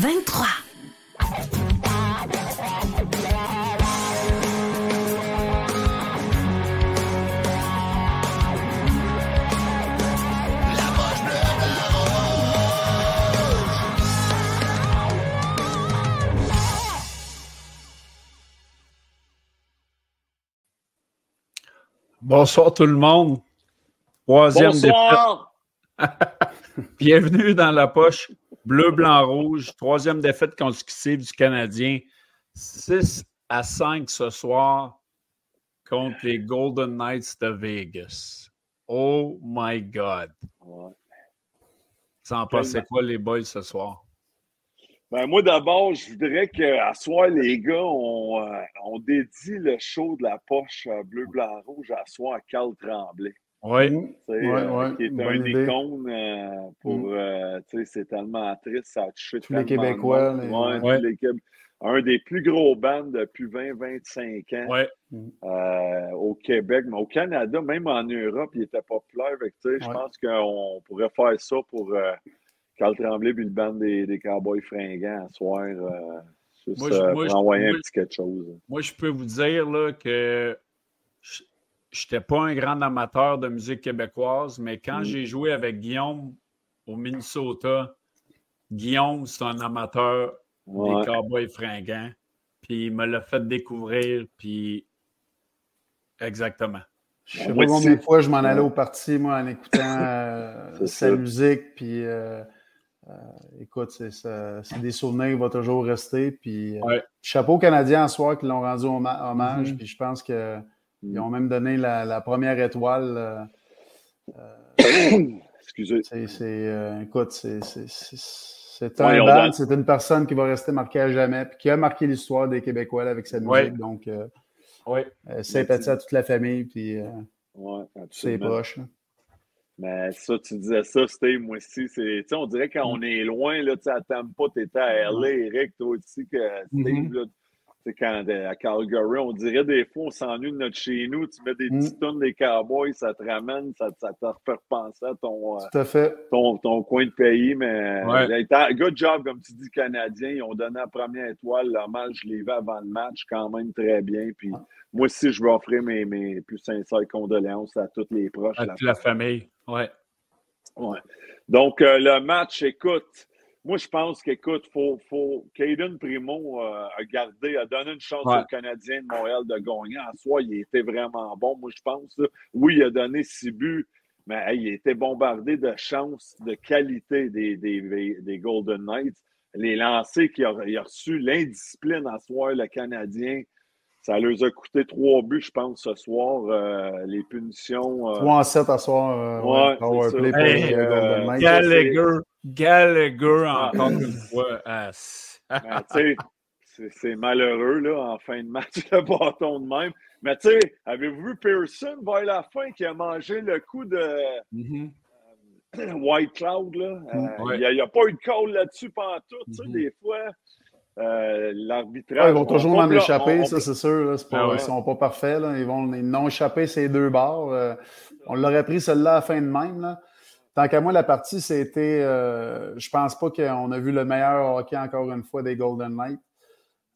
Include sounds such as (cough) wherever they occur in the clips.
23. Bonsoir tout le monde. Troisième Bonsoir. défaite. (laughs) Bienvenue dans la poche bleu, blanc, rouge. Troisième défaite consécutive du Canadien. 6 à 5 ce soir contre les Golden Knights de Vegas. Oh my God. Ouais. En passait quoi les boys ce soir? Ben, moi, d'abord, je voudrais qu'à soir, les gars, on, euh, on dédie le show de la poche euh, bleu, blanc, rouge à soir à Carl Tremblay. Ouais, euh, ouais, qui est bonne un idée. icône euh, pour. Mm. euh, tu sais, c'est tellement triste, ça a touché Tous les Québécois, monde. les- Ouais, tous les Un des plus gros bands depuis 20-25 ans Ouais. euh, au Québec, mais au Canada, même en Europe, il était populaire. Je Ouais. pense qu'on pourrait faire ça pour euh, Carl Tremblay puis le band des, des Cowboys fringants à soir. euh, juste Moi, je- euh, moi, pour je- envoyer un moi, petit quelque chose. Moi, je peux vous dire là, que je n'étais pas un grand amateur de musique québécoise, mais quand Mm. j'ai joué avec Guillaume au Minnesota, Guillaume, c'est un amateur Ouais. des Cowboys fringants. Puis il me l'a fait découvrir, puis exactement. Je sais Moi pas combien de fois je m'en allais au parti, moi, en écoutant (laughs) euh, sa musique. Puis, euh, euh, écoute, c'est des souvenirs qui vont toujours rester. Puis, Ouais. chapeau aux Canadiens en soir qui l'ont rendu hommage. Mhm. Puis, je pense qu'ils Mm. ont même donné la, la première étoile. euh, (coughs) Excusez. c'est, euh, écoute, c'est, Ouais, un ils donné- c'est une personne qui va rester marquée à jamais, puis qui a marqué l'histoire des Québécois là, avec sa musique. Ouais. Donc, euh, euh, sympathie à toute la famille, puis euh, Ouais, tous ses proches. Mais ça, tu disais ça, Steve, moi aussi. c'est- On dirait quand on est loin, là, tu à Tampa, tu étais à LA, Eric, toi aussi, que Steve, Mhm. là, tu sais, quand à Calgary, on dirait des fois, on s'ennuie de notre chez nous. Tu mets des Mhm. petites tonnes des Cowboys, ça te ramène, ça, ça te refait repenser à ton, euh, Tout à fait. ton, ton coin de pays. Mais Ouais. t'as- good job, comme tu dis, Canadien. Ils ont donné la première étoile. L'hommage, je l'ai vu avant le match, quand même très bien. Puis moi aussi, je veux offrir mes, mes plus sincères condoléances à tous les proches. À la toute la famille. Ouais. Ouais. Donc, euh, le match, écoute, moi, je pense qu'écoute, faut, faut, Caden Primo euh, a gardé, a donné une chance Ouais. aux Canadiens de Montréal de gagner. En soi, il était vraiment bon, moi, je pense. là. Oui, il a donné six buts, mais hey, il était bombardé de chances, de qualité des, des, des Golden Knights. Les lancers qu'il a, il a reçu, l'indiscipline à soir, le Canadien, ça leur a coûté trois buts, je pense, ce soir. euh, les punitions. euh, 3 en 7 à soir. euh, Ouais, ouais, power c'est play ça. pour Hey, les Golden Knights. Gallagher. Gallagher, Ah. encore une fois. Ah, c'est- Ben, tu sais, c'est- c'est malheureux, là, en fin de match, (laughs) le bâton de même. Mais tu sais, avez-vous vu Pearson vers la fin qui a mangé le coup de Mhm. (clears throat) White Cloud, là? Euh, Ouais. Il n'y a, pas eu de call là-dessus pendant tout. Tu sais, Mhm. des fois, euh, l'arbitrage. Ouais, ils vont toujours peut- échapper, on- ça, c'est sûr. là. C'est pas- Ah ouais. Ils sont pas parfaits. Là. Ils vont ils n'ont échappé ces deux barres. Euh, on l'aurait pris celle-là à la fin de même. Là. Tant qu'à moi, la partie, c'était. Euh, je pense pas qu'on a vu le meilleur hockey encore une fois des Golden Knights.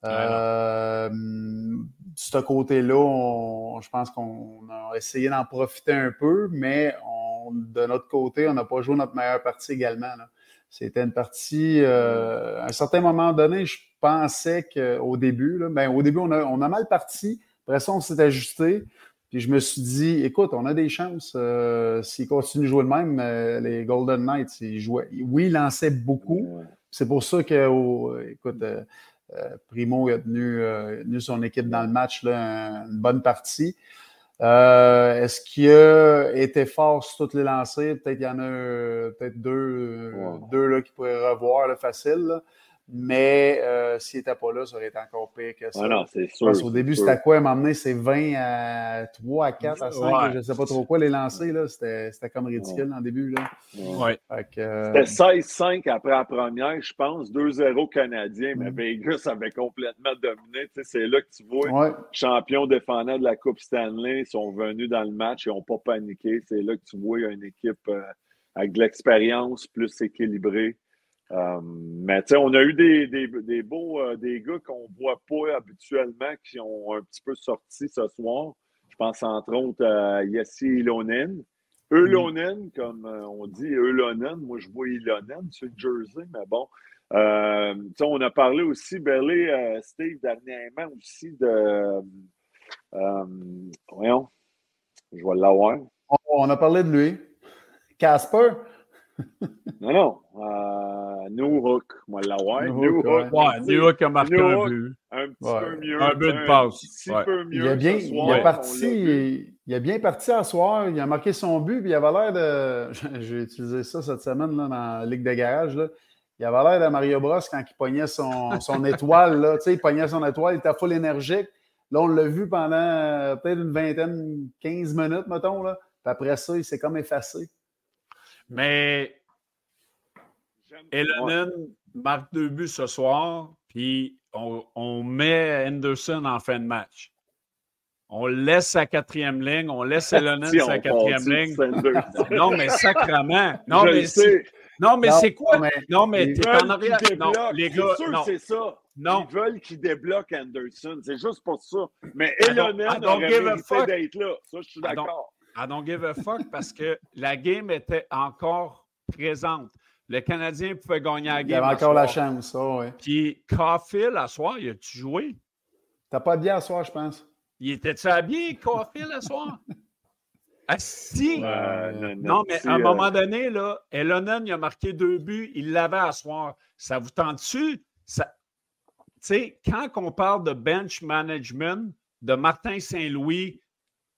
Euh, de ce côté-là, je pense qu'on a essayé d'en profiter un peu, mais on- de notre côté, on n'a pas joué notre meilleure partie également. là. C'était une partie, euh, à un certain moment donné, je pensais qu'au début, là, ben, au début, on a, on a mal parti. Après ça, on s'est ajusté. Puis je me suis dit, écoute, on a des chances. euh, S'ils continuent de jouer le même, euh, les Golden Knights, ils jouaient. Oui, ils lançaient beaucoup. C'est pour ça que, au- écoute, euh, Primo a tenu, tenu son équipe dans le match là, une bonne partie. Est-ce qu'il a été fort sur toutes les lancées? Peut-être qu'il y en a peut-être deux, deux là, qui pourraient revoir le facile. Là. Mais euh, s'il n'était pas là, ça aurait été encore pire que ça. Ah non, c'est sûr. au début, c'était quoi? M'emmener, c'est 20 à 3, à 4, à 5, je ne sais pas trop quoi les lancer. C'était comme ridicule en début. Là. Ouais. Euh... C'était 16-5 après la première, je pense. 2-0 canadien, mais mm. Vegas avait complètement dominé. C'est là que tu vois, ouais. champions défendants de la Coupe Stanley sont venus dans le match et n'ont pas paniqué. C'est là que tu vois une équipe euh, avec de l'expérience, plus équilibrée. Euh, mais tu sais, on a eu des, des, des beaux euh, des gars qu'on ne voit pas habituellement qui ont un petit peu sorti ce soir. Je pense entre autres à Yassi Ilonen. Eulonen, comme euh, on dit, Eulonen. Moi, je vois Ilonen sur le jersey, mais bon. On a parlé aussi, Belly, Steve, dernièrement aussi de. voyons, je vais l'avoir. On a parlé de lui. Casper non, non. Euh, New Hook, moi, l'avoir. New Hook. Ouais, New Hook a marqué un but. Un petit peu mieux. Un but de passe. Un petit peu mieux. Il a bien, il a parti, il a bien parti à soir. Il a marqué son but, puis il avait l'air de. (laughs) J'ai utilisé ça cette semaine là, dans la Ligue de garage. Là. Il avait l'air de Mario Bros quand il pognait son, son (laughs) étoile. Là. Tu sais, il pognait son étoile, il était full énergique. Là, on l'a vu pendant euh, peut-être une vingtaine, 15 minutes, mettons. Là. Puis après ça, il s'est comme effacé. Mais Elonen marque deux buts ce soir, puis on, met Henderson en fin de match. On laisse sa quatrième ligne, on laisse (laughs) Elonen sa quatrième ligne. (laughs) non, mais sacrement. Non, mais c'est. Non, mais c'est quoi? non, mais t'es en arrière. Non, les gars. sûr non. c'est ça. Non. Ils veulent qu'il débloque Anderson. C'est juste pour ça. Mais Elonen aurait mérité d'être là. Ça, je suis d'accord. I don't give a fuck parce que la game était encore présente. Le Canadien pouvait gagner la game. Il avait encore la chance, ça, oui. Puis Caulfield, à soir, il a-tu joué? T'as pas bien à soir, je pense. Il était-tu habillé, Caulfield, à soir? (laughs) Ah, si! non, mais à un moment donné, là, Elonen, il a marqué deux buts, il l'avait à soir. Ça vous tente-tu? Ça... Tu sais, quand on parle de bench management, de Martin Saint-Louis,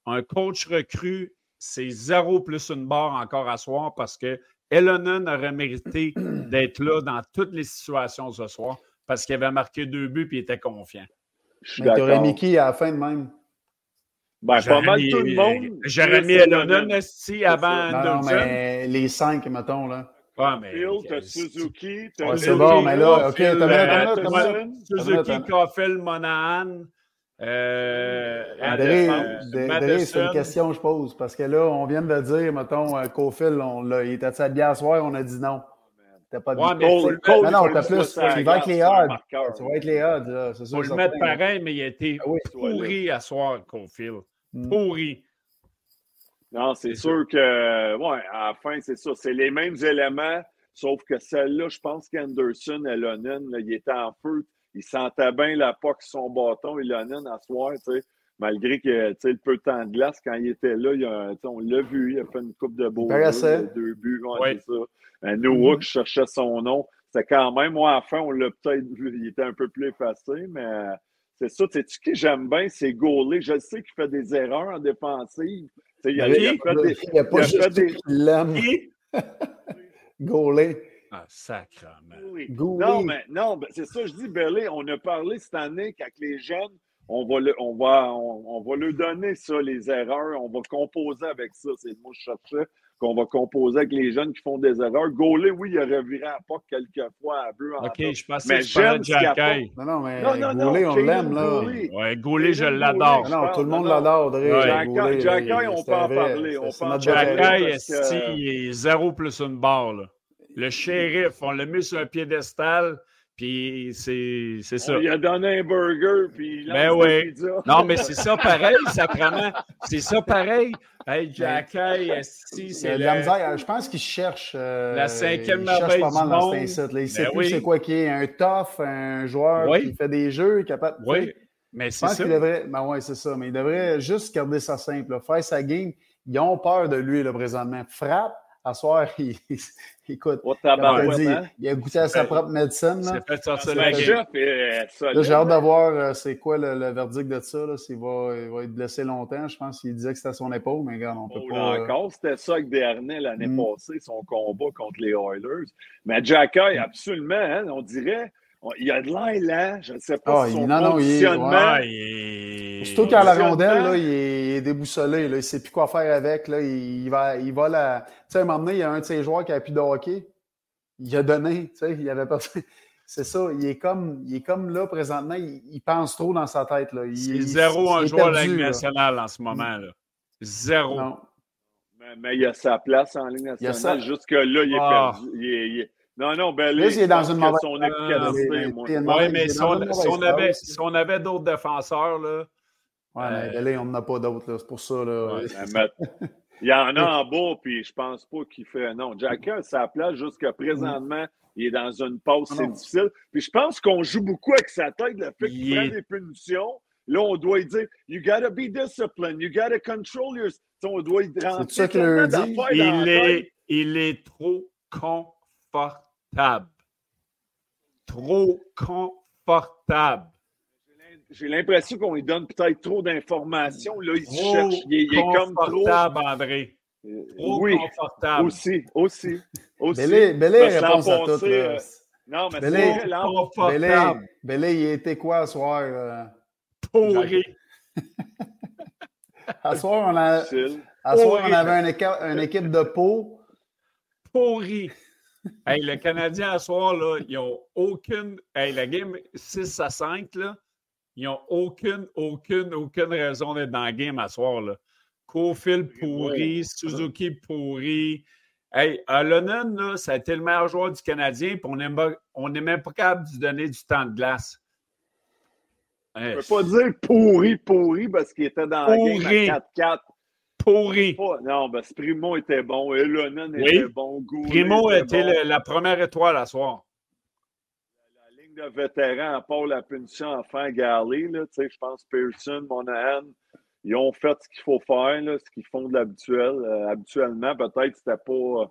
un coach recru, c'est zéro plus une barre encore à soir parce que Elonen aurait mérité (clears throat) d'être là dans toutes les situations ce soir parce qu'il avait marqué deux buts et il était confiant. Tu aurais mis qui à la fin de même? Ben, pas mal tout le monde. J'aurais mis Elonen aussi avant non, mais les cinq, mettons, là. Ouais, mais. t'as Suzuki, t'as C'est bon, mais là, OK, t'as Suzuki, Kaufel, Monahan. Euh, c'est une question que je pose parce que là, on vient de dire, mettons, Cofield, il était à soir, on a dit non. T'as pas ouais, mais Cole, Cole, non, non, t'as plus. Tu vas être les odds. Tu vas être les odds, c'est. Faut le mettre pareil, mais il a été ah pourri à soir, Cofield. Mm. Pourri. Non, c'est sûr que, ouais, à la fin, c'est ça. C'est les mêmes éléments, sauf que celle-là, je pense qu'Anderson et Lonen, il était en feu il sentait bien la POC son bâton, Ilonen, à soir, tu sais. Malgré que, tu sais, le peu de temps de glace, quand il était là, il a, on l'a vu, il a fait une coupe de beaux deux, deux buts, ouais, c'est ça. Un Noah qui cherchait son nom. C'était quand même, moi, à la fin, on l'a peut-être vu, il était un peu plus effacé, mais c'est ça. Tu sais, qui j'aime bien, c'est Gaulet. Je sais qu'il fait des erreurs en défensive. Tu sais, il, a, il, a, fait des... Il a pas il a fait des... (laughs) Gaulet. Ah, sacrement. Non, mais non, ben, c'est ça, je dis, Belé, on a parlé cette année qu'avec les jeunes, on va, le, on, va, on, va leur donner ça, les erreurs. On va composer avec ça. C'est le mot que je cherchais. Qu'on va composer avec les jeunes qui font des erreurs. Gaulet, oui, il aurait viré à pas quelques fois à bleu. OK, je pense que c'est Jack Non, non, mais non, non, Gaulet, on l'aime, là. Oui, Gaulet, je l'adore. Non, tout le monde l'adore, Dre. Jack on peut en parler. Jack il est zéro plus une barre, là le shérif, on l'a mis sur un piédestal, puis c'est ça. Il a donné un burger, puis il ben oui. Non, mais c'est ça pareil, sacrement. C'est ça pareil. Hey, Jacky, si c'est la misère. Je pense qu'il cherche. Euh, la cinquième merveille pas mal dans Il sait ben plus c'est quoi qui est un tough, un joueur qui fait des jeux, capable. Oui, mais c'est ça. Qu'il devrait. Ben ouais, c'est ça. Mais il devrait juste garder ça simple. Faire sa game. Ils ont peur de lui, là, présentement. Frappe, à soir, (laughs) il, écoute, Oh, il, a tabarouette, dit, hein? il a goûté à sa propre médecine. Là. Fait Là, solide. j'ai hâte de voir euh, c'est quoi le, le verdict de ça. là, S'il va, il va être blessé longtemps. Je pense qu'il disait que c'était à son épaule, mais regarde, on peut Oh, pas. là euh, encore, c'était ça avec Desharnais l'année Mm. passée, son combat contre les Oilers. Mais Jacky, absolument, hein, on dirait, il a de l'air là, je ne sais pas Ah, si il- son non, non, il est- positionnement. Il est- Surtout qu'à la rondelle, là, il, est, déboussolé. Là, il ne sait plus quoi faire avec. Là, il, il va, il va la. Tu sais, à un moment donné, il y a un de ses joueurs qui a plus de hockey. Il a donné. Tu sais, il avait pas. (laughs) C'est ça. Il est, comme, il est comme là, présentement, il, il pense trop dans sa tête. Là. Il, C'est zéro il un joueur de la Ligue là. nationale en ce moment. Là. Zéro. Non. Mais, mais il a sa place en a nationale. sa- Jusque-là, il est Ah. perdu. Il est- il est- Non, non, ben Là, il est dans une mauvaise- son Ah, efficacité, Oui, mais si on, si avait, si on avait d'autres défenseurs, là, Ouais, mais Euh, ben là, on n'en a pas d'autres. là. C'est pour ça. Là. Ouais. (laughs) Mais- mais- Il y en a en bas, puis je pense pas qu'il fait. Non, Jacky a sa place jusqu'à présentement. Il est dans une pause, c'est Non. difficile. Puis je pense qu'on joue beaucoup avec sa tête, le fait qu'il Il prend des punitions. Là, on doit lui dire You gotta be disciplined, you gotta control your. Tu sais, On doit y rentrer. ça qu'il dit? il, est, il est trop confortable. Trop confortable. J'ai l'impression qu'on lui donne peut-être trop d'informations. Là, il Trop cherche. Il, est- il est comme trop. confortable, André. Trop Oui, confortable. aussi, aussi. aussi. Que l'an réponse à tout. euh, Non, mais c'est Confortable. Bellé, il était quoi ce soir? euh? Pourri. (laughs) À soir, on, a, à soir, on avait une, équipe, une équipe de peau. Pourri. Hey, le Canadien, à soir, là, ils n'ont aucune. Hey, la game 6 à 5, là, ils n'ont aucune, aucune, aucune raison d'être dans la game à soir. Là. Cofield pourri, Suzuki pourri. Hey, Lennon, là, ça a été le meilleur joueur du Canadien, puis on n'est on n'est même pas capable de lui donner du temps de glace. Hey, Je ne peux pas dire pourri, pourri, parce qu'il était dans la game à 4-4. Pourri. Non, que Primo était bon, Elonen Oui. était bon, Goulet Primo était était bon. le- la première étoile à soir. La ligne de vétérans, à part la punition en fin Garley, là, tu sais, je pense Pearson, Monahan, ils ont fait ce qu'il faut faire, là, ce qu'ils font de l'habituel. Euh, habituellement, peut-être que c'était pas euh,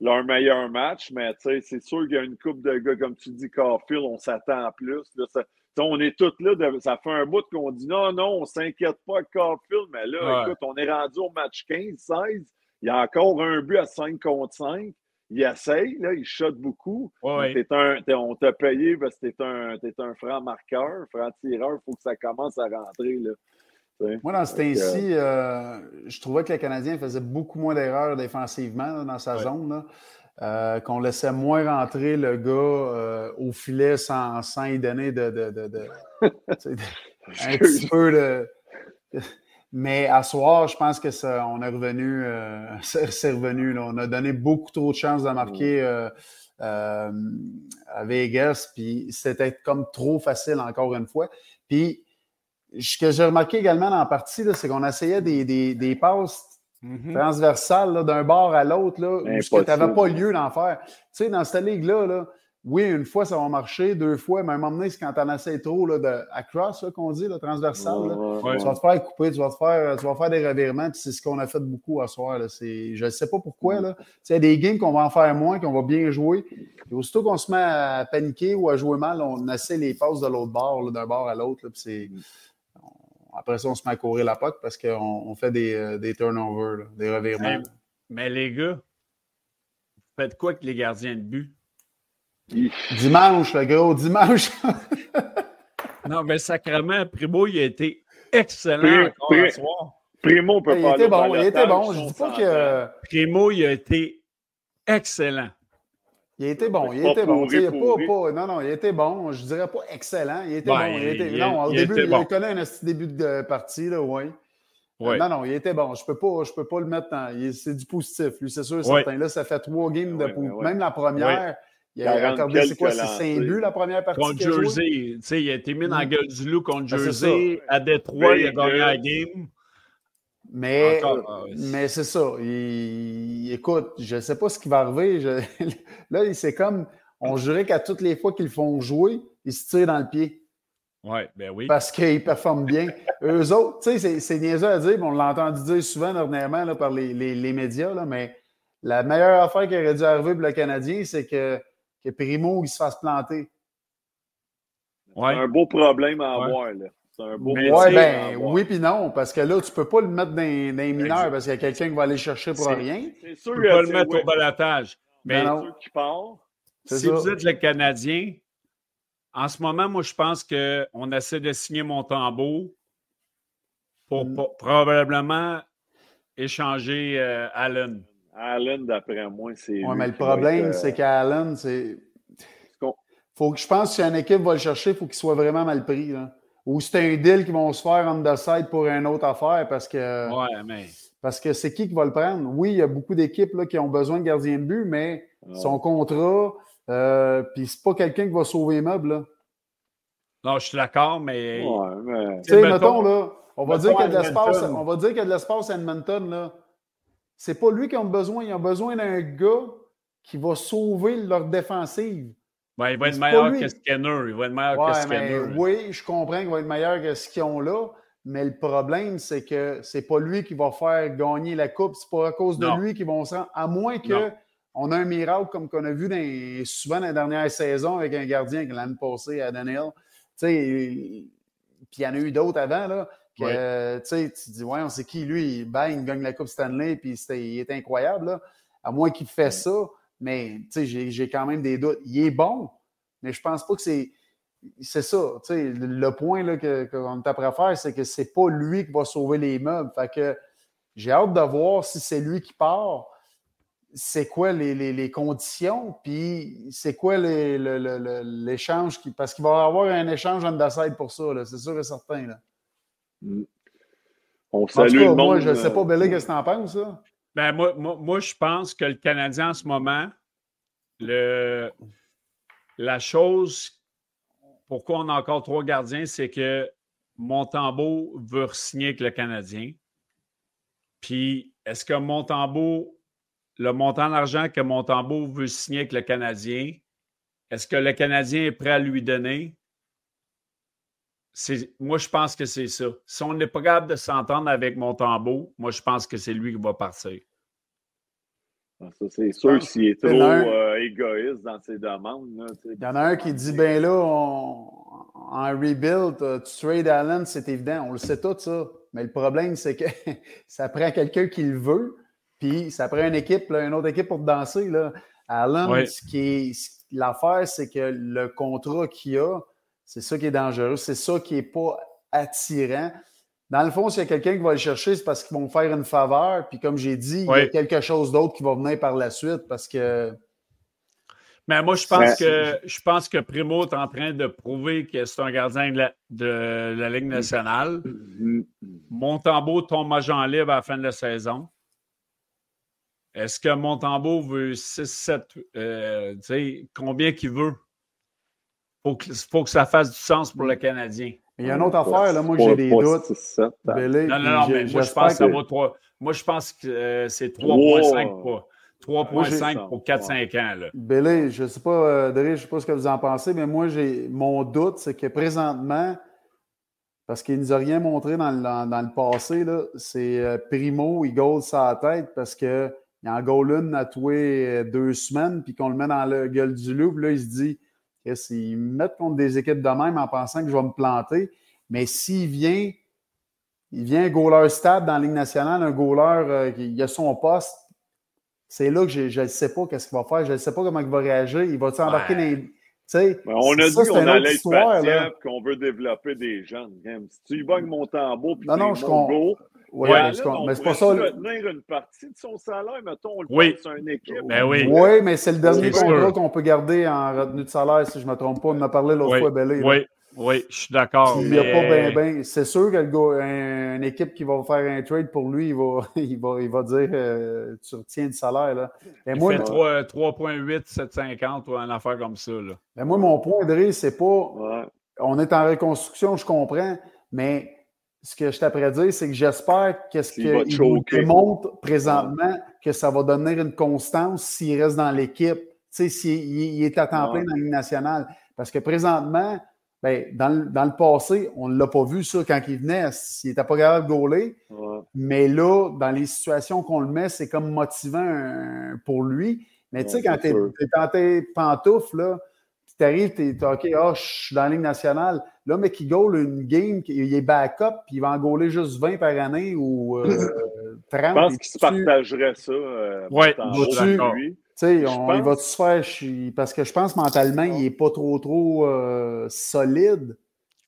leur meilleur match, mais tu sais, c'est sûr qu'il y a une coupe de gars, comme tu dis, Carfield, on s'attend à plus. Là, ça- on est tous là, de- ça fait un bout qu'on dit non, non, on s'inquiète pas avec Carfield, mais là, Ouais. écoute, on est rendu au match 15, 16, il y a encore un but à 5 contre 5. Il essaye, là, il shot beaucoup. Ouais, un, on t'a payé parce que t'es un, t'es un franc marqueur, franc tireur. Il faut que ça commence à rentrer. Là. Moi, dans ce Fait que, temps-ci, euh, je trouvais que le Canadien faisait beaucoup moins d'erreurs défensivement là, dans sa Ouais. zone. là. Euh, qu'on laissait moins rentrer le gars euh, au filet sans, sans y donner (laughs) de, un petit peu de. Mais à soir, je pense que ça, on est revenu, euh, (laughs) c'est revenu. là. On a donné beaucoup trop de chances de marquer euh, euh, à Vegas, puis c'était comme trop facile encore une fois. Puis ce que j'ai remarqué également dans la partie, c'est qu'on essayait des, des, des passes Mhm. transversales là, d'un bord à l'autre, là, où ce que tu n'avais pas lieu d'en faire. Tu sais, dans cette ligue-là, là, oui, une fois, ça va marcher, deux fois, mais à un moment donné, c'est quand tu en essaies trop là, de à cross, qu'on dit, là, transversal. là. Ouais. Tu vas te faire couper, tu vas te faire, tu vas faire des revirements, puis c'est ce qu'on a fait beaucoup à soir. Là. C'est, je ne sais pas pourquoi. Là. Tu sais, Il y a des games qu'on va en faire moins, qu'on va bien jouer. Puis aussitôt qu'on se met à paniquer ou à jouer mal, on essaie les passes de l'autre bord, d'un bord à l'autre. là, puis c'est, on- après ça, on se met à courir la pote parce qu'on on fait des, euh, des turnovers, là, des revirements. Mais les gars, faites quoi avec les gardiens de but? Dimanche, le gros dimanche. (laughs) Non, mais sacrément, Primo, il a été excellent encore à soir. Primo peut il pas était bon, il était bon. Je dis pas que. Primo, il a été excellent. Il était bon, il était bon. pourri, sais, pas- non, non, il était bon. Je dirais pas excellent. Il était Ben, bon. Il était, il- non, au il début, était il connaît un petit début de partie, là, oui. Ouais. Non, non, il était bon. Je peux pas, je peux pas le mettre dans. il- C'est du positif, lui, c'est sûr, Ouais. certain. Là, ça fait trois games de Ouais. Même la première, il a 40 accordé, c'est quoi, c'est 5 lancés. buts la première partie. Contre? Jersey, tu sais, il a été mis dans la Mm. gueule du loup contre Ben, Jersey. À Détroit, il a gagné euh, la game. Mais, Encore, ah, ouais. mais c'est ça. Il- écoute, je ne sais pas ce qui va arriver. Je- (laughs) là, c'est comme, on jurait qu'à toutes les fois qu'ils font jouer, ils se tirent dans le pied Oui, ben oui. parce qu'ils performent bien. (laughs) Eux autres, tu sais, c'est- niaiseux à dire, mais on l'a entendu dire souvent dernièrement là, par les, les- les médias, là, mais la meilleure affaire qui aurait dû arriver pour le Canadien, c'est que, que Primo il se fasse planter. C'est un beau problème à avoir, là. C'est un beau ouais, ben, oui puis non, parce que là, tu peux pas le mettre dans, dans les mineurs parce qu'il y a quelqu'un qui va aller chercher pour rien. C'est Tu sûr peux que pas le mettre ouais, au balotage. Mais Non, non. ceux qui part. Si ça. vous êtes le Canadien, en ce moment, moi, je pense qu'on essaie de signer Montembeau pour Mm. pour probablement échanger euh, Allen. Allen, d'après moi, c'est. Lui mais le problème, être, euh, c'est qu'Allen, c'est. Faut que je pense que si une équipe va le chercher, il faut qu'il soit vraiment mal pris. là. Ou c'est un deal qui vont se faire on the side pour une autre affaire parce que Ouais, mais parce que c'est qui qui va le prendre? Oui, il y a beaucoup d'équipes là, qui ont besoin de gardien de but, mais son contrat, euh, puis c'est pas quelqu'un qui va sauver les meubles. là. non, je suis d'accord, mais Ouais, mais. Tu sais, mettons- mettons, là, on va mettons dire qu'il y a de l'espace, Edmonton. on va dire qu'il y a de l'espace à Edmonton, là. C'est pas lui qui ont besoin, ils ont besoin d'un gars qui va sauver leur défensive. Ben, il va être meilleur que Skinner. Il va être meilleur Ouais, que mais oui, je comprends qu'il va être meilleur que ce qu'ils ont là, mais le problème, c'est que c'est pas lui qui va faire gagner la coupe. C'est pas à cause de Non. lui qu'ils vont se rendre. À moins que Non. on a un miracle comme qu'on a vu dans souvent dans la dernière saison avec un gardien que l'année passée à Daniel. Tu sais, puis il y en a eu d'autres avant, là. Que, tu sais, tu te dis, ouais, on sait qui, lui, bang, il gagne la Coupe Stanley, puis il est incroyable, là. À moins qu'il fait ça, mais, j'ai- quand même des doutes. Il est bon, mais je pense pas que c'est c'est ça. Le, point là, que- qu'on est après faire, c'est que c'est pas lui qui va sauver les meubles. Fait que j'ai hâte de voir si c'est lui qui part. C'est quoi les, les- les conditions, puis c'est quoi les- l'échange. qui- parce qu'il va y avoir un échange the side pour ça, là, c'est sûr et certain. Là. On En tout cas, le moi, je ne sais pas, euh, Bélé, qu'est-ce que tu en penses, ça? Ben, moi, moi, moi, je pense que le Canadien, en ce moment, le, la chose, pourquoi on a encore trois gardiens, c'est que Montembeau veut signer avec le Canadien. Puis, est-ce que Montembeau, le montant d'argent que Montembeau veut signer avec le Canadien, est-ce que le Canadien est prêt à lui donner? Moi, je pense que c'est ça. Si on n'est pas capable de s'entendre avec Montembeau, moi, je pense que c'est lui qui va partir. Ah, Ça, c'est sûr s'il est trop euh, égoïste dans ses demandes. Là. Il y en a un qui dit ben là, on- en rebuild, euh, tu trade Allen, c'est évident, on le sait tout ça. Mais le problème, c'est que (laughs) ça prend quelqu'un qui le veut, puis ça prend une équipe, là, une autre équipe pour te danser. Là. Allen, Ouais. ce qui l'affaire, c'est que le contrat qu'il a, c'est ça qui est dangereux, c'est ça qui n'est pas attirant. Dans le fond, s'il y a quelqu'un qui va le chercher, c'est parce qu'ils vont faire une faveur. Puis comme j'ai dit, il y a quelque chose d'autre qui va venir par la suite parce que Mais moi, je pense, que, je pense que Primo est en train de prouver que c'est un gardien de la, de la Ligue nationale. Mhm. Montembeau tombe agent libre à la fin de la saison. Est-ce que Montembeau veut 6, 7, euh, tu sais, combien qu'il veut? Faut que, faut que ça fasse du sens pour le Canadien. Il y a une autre Pas- affaire, là, moi pas- j'ai des pas doutes. 6-7, hein. Bélé, Non, non, mais moi, je pense que ça que- va 3. Moi, je pense que euh, c'est Trois. 3,5 pour, Moi, 3,5 j'ai- pour 4-5 ans. Là. Bélé, je ne sais pas, euh, Derry, je ne sais pas ce que vous en pensez, mais moi, j'ai mon doute, c'est que présentement, parce qu'il ne nous a rien montré dans le, dans- le passé, là, c'est euh, Primo, il goal sa tête parce qu'il en goal une à tous les euh, deux semaines, puis qu'on le met dans la gueule du loup, puis là, il se dit, Qu'ils me mettent contre des équipes de même en pensant que je vais me planter. Mais s'il vient, il vient un goaler stable dans la Ligue nationale, un goaler euh, qui a son poste, c'est là que je ne sais pas qu'est-ce qu'il va faire. Je ne sais pas comment il va réagir. Il va-tu embarquer Ouais. dans les- on a ça, dit qu'on allait être qu'on veut développer des jeunes. Si tu y bognes mon tambour puis Non, non, Oui, ben mais, c'est pas ça. le- retenir une partie de son salaire, mettons, on le Oui. à une équipe. Ben oui. Oui, mais c'est le dernier contrat qu'on peut garder en retenue de salaire, si je ne me trompe pas. On en a parlé l'autre Oui, fois, Bellé. là. oui, oui, je suis d'accord. Il y a mais- pas ben, ben. C'est sûr que le gars, un- une équipe qui va faire un trade pour lui, il va, (laughs) il va, il va dire euh, tu retiens du salaire. Là. Mais Il moi, fait 3 3,8, 7,50 ou une affaire comme ça. Là. mais moi, mon point, Dre, c'est pas. Ouais. On est en reconstruction, je comprends, mais ce que je t'apprends dire, c'est que j'espère qu'est-ce qu'il nous démontre présentement que ça va devenir une constance s'il reste dans l'équipe, s'il il- il est à temps Ouais. plein dans la Ligue nationale. Parce que présentement, Ben, dans, le, dans, le, passé, on ne l'a pas vu ça quand il venait. Il n'était pas capable de gauler. Mais là, dans les situations qu'on le met, c'est comme motivant pour lui. Mais tu sais, quand tu es, dans tes pantoufles, là, tu arrives, tu es OK, oh, je suis dans la Ligue nationale. Là, mais qui goal une game, il est backup, puis il va en gauler juste 20 par année ou 30. Euh, (laughs) je pense qu'il se partagerait ça. Euh, ouais, lui. Tu sais, il va se faire. Parce que je pense mentalement, il n'est pas trop, trop euh, solide.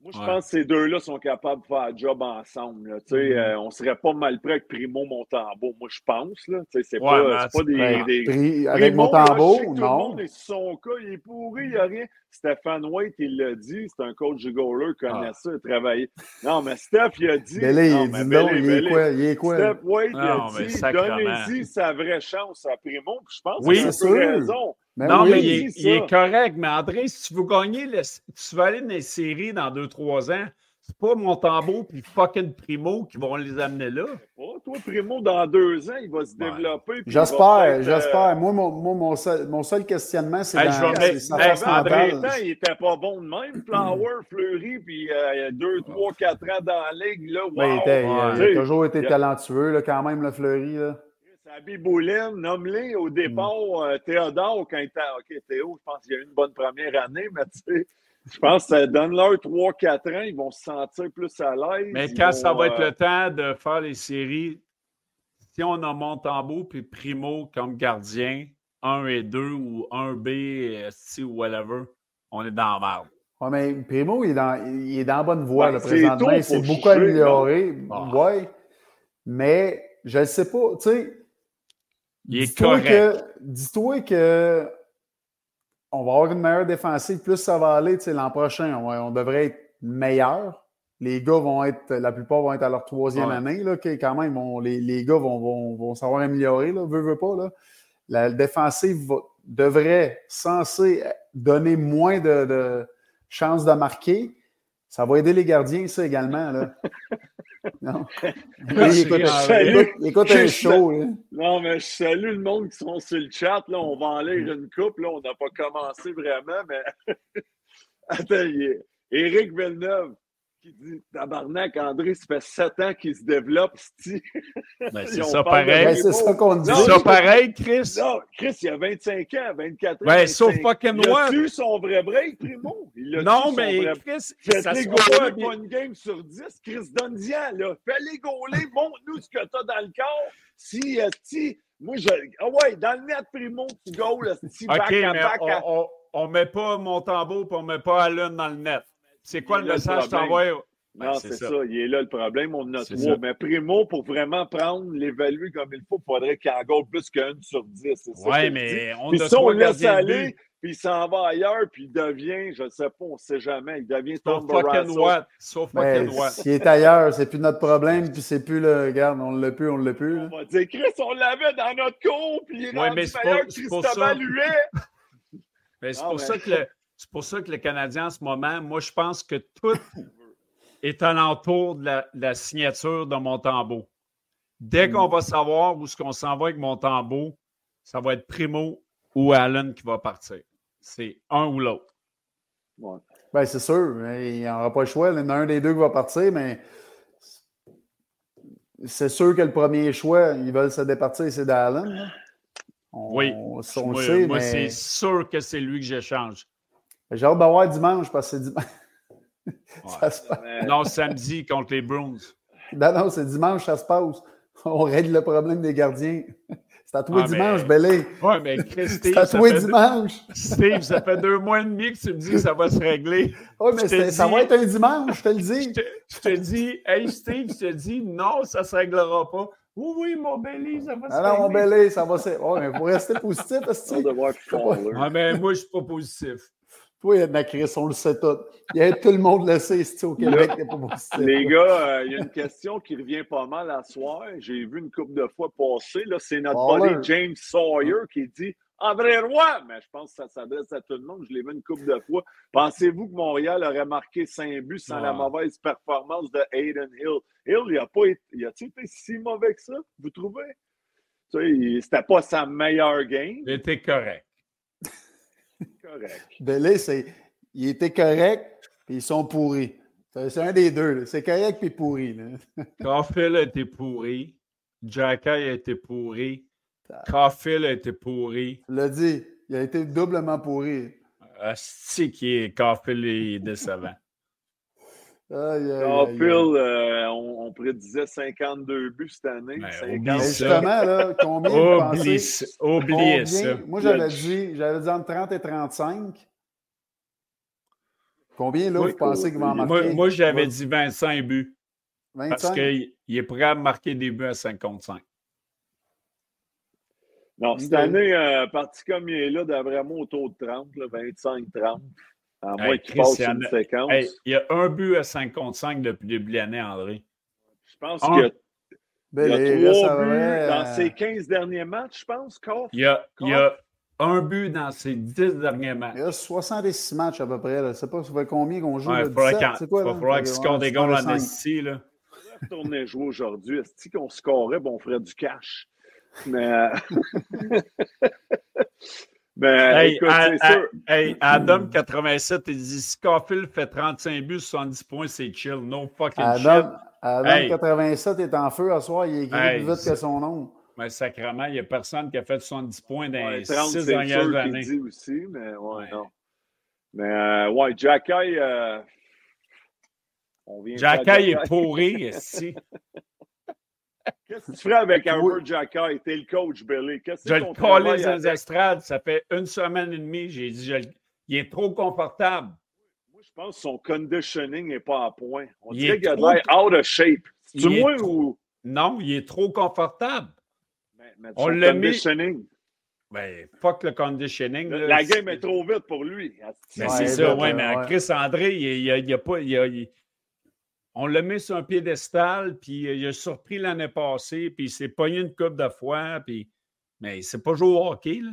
Moi, je pense que ces deux-là sont capables de faire un job ensemble. Là. Mm -hmm. on serait pas mal prêt avec Primo Montembeau, moi, je pense. Là. C'est pas, ouais, pas des, des... Avec Montembeau, non. Tout le monde est son cas, il est pourri, il n'y a rien. Stéphane White, il l'a dit, c'est un coach de goaler, connaît ah. ça, il a travaillé. Non, mais Steph, il a dit. Bélé, non, il dit non, il est quoi? Il est quoi? Steph White, il a dit, donnez-y sa vraie chance à Primo, puis je pense oui, qu'il a raison. Ben non, mais il, il, est correct. Mais André, si tu veux gagner, le, tu veux aller dans les séries dans 2-3 ans, c'est pas Montembeau puis fucking Primo qui vont les amener là. Oh, toi, Primo, dans deux ans, il va se développer. J'espère, j'espère. Moi, mon, moi mon, seul, mon, seul, questionnement, c'est hey, dans hey, sa hey, André, il était pas bon de même. Flower, Fleury, puis euh, 2, 3, 4 ans dans la ligue. Là, wow. Il, était, ouais. il, a toujours été talentueux, là, quand même, le Fleury. Là. Sabi Boulin, nomme-les au départ, mm. euh, Théodore, quand il était. OK, Théo, je pense qu'il a eu une bonne première année, mais tu sais. Je pense que ça donne-leur 3-4 ans, ils vont se sentir plus à l'aise. Mais quand ça va être le temps de faire les séries, si on a Montembeau puis Primo comme gardien, 1 et 2 ou 1B, si ou whatever, on est dans la merde. Oui, mais Primo, il est dans, il est dans la bonne voie ben, présentement. C'est beaucoup amélioré. Ah. Oui. Mais je ne sais pas, tu sais. Il est correct. Dis-toi que on va avoir une meilleure défensive, plus ça va aller. L'an prochain, on, devrait être meilleur. Les gars vont être, la plupart vont être à leur troisième année. Là, quand même, les, les, gars vont, vont, vont savoir améliorer, là, veut, veut pas. Là. La défensive devrait, censé donner moins de, de chances de marquer. Ça va aider les gardiens, ça également. Là. (laughs) Non. écoute, un show. Non, mais je salue le monde qui sont sur le chat. Là. On va en lire une coupe. Là. On n'a pas commencé vraiment, mais. (laughs) Attends, Éric Villeneuve qui dit Tabarnak, André, ça fait sept ans qu'il se développe. Ben, c'est (laughs) ça pareil. Ben, c'est ça qu'on dit. C'est ça pareil, Chris. Non, Chris, il a 25 ans, 24 ans. Ben, sauf fucking moi. Il a son vrai break, Primo. Il a non, mais vrai... Chris, ça se voit pas une game sur 10. Chris, là. Fais-les gauler, montre-nous ce que t'as dans le corps. Si, euh, si, moi, je. Ah ouais, dans le net, Primo, tu goals, si back à back. On, on, met pas mon tambour et on met pas Allen dans le net. C'est quoi le message que tu non, c'est ça. Il est là le problème. On a trois. Mais Primo, pour vraiment prendre, l'évaluer comme il faut, il faudrait qu'il en gagne plus qu'un sur dix. Oui, mais on puis ça, on laisse aller, puis il s'en va ailleurs, puis il devient, je ne sais pas, on ne sait jamais, il devient Tom fucking? Sauf fucking what? S'il est ailleurs, c'est plus notre problème, puis c'est plus le. Regarde, on l'a plus, on l'a plus. On va dire, Chris, on l'avait dans notre cour, puis il est ouais, rendu meilleur que Christophe mais c'est pour (laughs) ça que le c'est pour ça que le Canadien, en ce moment, moi, je pense que tout (laughs) est alentour de la, de la signature de Montembeau. Dès qu'on va savoir où ce qu'on s'en va avec Montembeau, ça va être Primo ou Allen qui va partir. C'est un ou l'autre. Ouais. Ben, c'est sûr. Il n'y aura pas le choix. Il y en a un des deux qui va partir, mais c'est sûr que le premier choix, ils veulent se départir, c'est d'Allen. Oui. On, moi, sait, moi c'est sûr que c'est lui que j'échange. J'ai hâte d'avoir dimanche parce que c'est dimanche. (laughs) Ouais. Non, samedi contre les Bruins. Non, non, c'est dimanche, ça se passe. On règle le problème des gardiens. C'est à toi ah, dimanche, mais... Bélé. Oui, mais Chris, C'est à toi dimanche. Steve, ça fait deux mois et demi que tu me dis que ça va se régler. Oui, mais ça va être un dimanche, je te le dis. Je te, dis, hey Steve, je te dis, non, ça ne se réglera pas. Oui, oui, mon Bélé, ça va se régler. Alors, mon Bélé, ça va se. Oui, mais il faut rester positif, parce que. Ah, mais moi, je ne suis pas positif. Toi, il y a de la crise, on le sait tout. Il y a tout le monde le sait ici au Québec. Les gars, euh, il y a une question qui revient pas mal à soir. J'ai vu une couple de fois passer. C'est notre buddy James Sawyer qui dit André Roy, mais je pense que ça s'adresse à tout le monde. Je l'ai vu une couple de fois. Pensez-vous que Montréal aurait marqué 5 buts sans la mauvaise performance de Hayden Hill? Hill, il a pas été, il a été si mauvais que ça, vous trouvez? C'était pas sa meilleure game. Il était correct (laughs) correct. Belé, c'est, il était correct, Puis ils sont pourris. C'est un des deux. C'est kayak puis pourri. (laughs) Caulfield a été pourri. Jacky a été pourri. Caulfield a été pourri. Tu l'as dit. Il a été doublement pourri. C'est qui est Caulfield est décevant. Caulfield, euh, on, prédisait 52 buts cette année. Ben, justement, là, combien Oublie, Oubliez ça. Moi, j'avais dit, j'avais dit entre 30 et 35. Combien, là, vous pensez qu'il va en marquer? Moi, j'avais dit 25 buts. 25? Parce qu'il est prêt à marquer des buts à 55. Non, cette année, euh, parti comme il est là, d'après moi, autour de 30, 25-30. À moins qu'il passe une séquence. il y a un but à 55 depuis le début de l'année, André. Je pense qu'il y a, ben, il y a trois buts dans euh, ses 15 derniers matchs, je pense, Il y a, il y a un but dans ses 10 derniers matchs. Il y a 66 matchs à peu près. Je ne sais pas combien qu'on joue. il va falloir qu'il score des goals en. Là. retourner jouer aujourd'hui. Est-ce qu'on scorait, bon, on ferait du cash? Mais. (laughs) (laughs) Euh, Mais écoute, sûr. hey, Adam 87, il dit Scarfield fait 35 buts, 70 points, c'est chill. No fucking Adam, shit. Adam 87 est en feu à soir, il est écrit plus vite que son nom. Mais sacrément, il n'y a personne qui a fait 70 points dans les 6 dernières années. Dit aussi, mais ouais, non. Mais euh, ouais, Jacky, euh, Jacky est pourri (laughs) ici. Qu'est-ce que tu ferais avec Albert Jacky? T'es le coach, Billy? je le collais dans les estrades. Ça fait une semaine et demie. J'ai dit, il est trop confortable. Moi, je pense que son conditioning n'est pas à point. On il dirait qu'il a l'air out of shape. C'est moi ou? Non, il est trop confortable. Mais, mais On l'a conditioning. Ben, fuck le conditioning. la game est trop vite pour lui. Ben, c'est ça, oui, mais Chris André, il n'y a, a, pas. Il a, on l'a mis sur un piédestal, puis il a surpris l'année passée, puis il s'est pogné une coupe de fois, puis... mais c'est pas joué au hockey, là.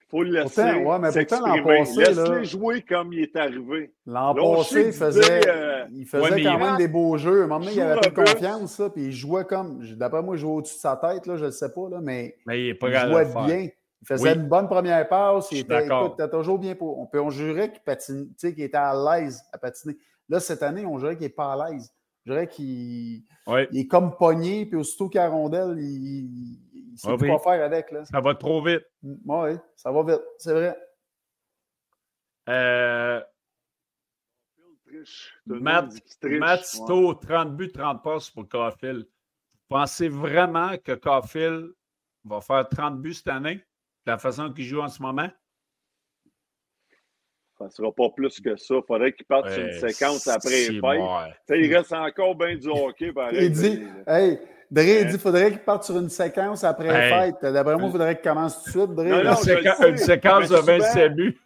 Il faut le laisser ouais, mais l'an passé, Laisse-le jouer comme il est arrivé. L'an passé, il faisait, euh, il faisait quand même des beaux jeux. À un moment donné, il avait plus confiance, ça, puis il jouait comme... D'après moi, il jouait au-dessus de sa tête, là, je ne sais pas, là, mais, mais il, jouait bien. Il faisait une bonne première passe. Il était, écoute, toujours bien pour... On, peut, on jurait qu'il qu'il était à l'aise à patiner. Là, cette année, on dirait qu'il n'est pas à l'aise. Je dirais qu'il est comme pogné, puis aussitôt qu'il a rondelle, il ne sait pas quoi faire avec. Là. Ça va trop vite. Oui, ça va vite, c'est vrai. Euh... Matt, Matt 30 buts, 30 passes pour Caulfield. Pensez vraiment que Caulfield va faire 30 buts cette année, de la façon qu'il joue en ce moment? Ça ne sera pas plus que ça. Il faudrait qu'il parte sur une séquence après les fêtes. Il reste encore bien du hockey. il dit, hey, Dre, il dit faudrait qu'il parte sur une séquence après les fêtes. D'après moi, il faudrait qu'il commence tout de suite, Dre. Non, non, une séquence de 27 buts.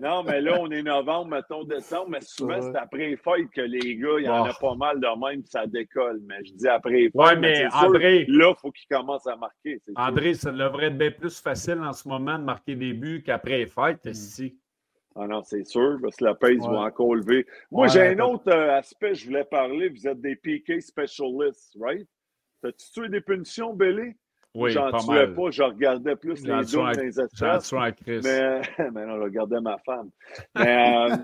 Non, mais là, on est novembre, mettons décembre, mais souvent, c'est après les fêtes que les gars, il y en a pas mal de même, ça décolle. Mais je dis après les fêtes. Oui, mais, André. là, il faut qu'il commence à marquer. André, ça devrait être bien plus facile en ce moment de marquer des buts qu'après les fêtes, ici. Ah non, c'est sûr, parce que la pace va encore lever. Moi, j'ai un autre euh, aspect, je voulais parler. Vous êtes des PK specialists, right? T'as-tu tué des punitions, Billy? Oui, J'en tuais pas, je regardais plus les deux dans les espaces. Mais, (laughs) mais non, je regardais ma femme. Mais euh,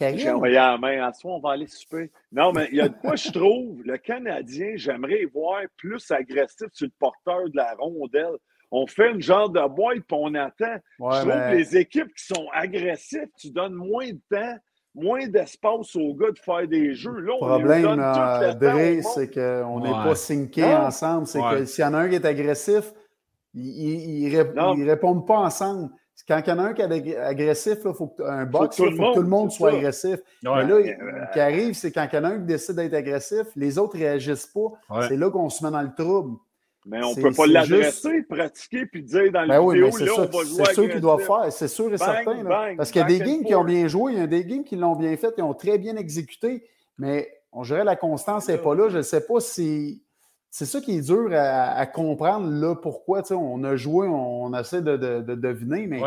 (laughs) j'ai envoyé la main à soi, on va aller souper. Non, mais il y a de quoi je trouve, le Canadien, j'aimerais voir plus agressif sur le porteur de la rondelle on fait une genre de boîte puis on attend. je trouve que les équipes qui sont agressives, tu donnes moins de temps, moins d'espace aux gars de faire des jeux. Là, le problème, euh, Dre, c'est qu'on n'est pas syncés ensemble. C'est que s'il y en a un qui est agressif, ils ne répondent pas ensemble. Quand il y en a un qui est agressif, il faut un box, il faut que tout le monde soit agressif. Mais là, ce qui arrive, c'est quand il y en a un qui décide d'être agressif, les autres ne réagissent pas. C'est là qu'on se met dans le trouble. Mais on ne peut pas l'adresser, pratiquer, puis dire dans le ben vidéo, là, on va jouer C'est sûr qu'ils doivent faire, c'est sûr et certain. Parce qu'il y a des games qui ont bien joué, il y a des games qui l'ont bien fait, qui ont très bien exécuté, mais on dirait la constance n'est pas là. Je ne sais pas si... C'est ça qui est dur à, comprendre, là, pourquoi. On a joué, on, essaie de, de, deviner, mais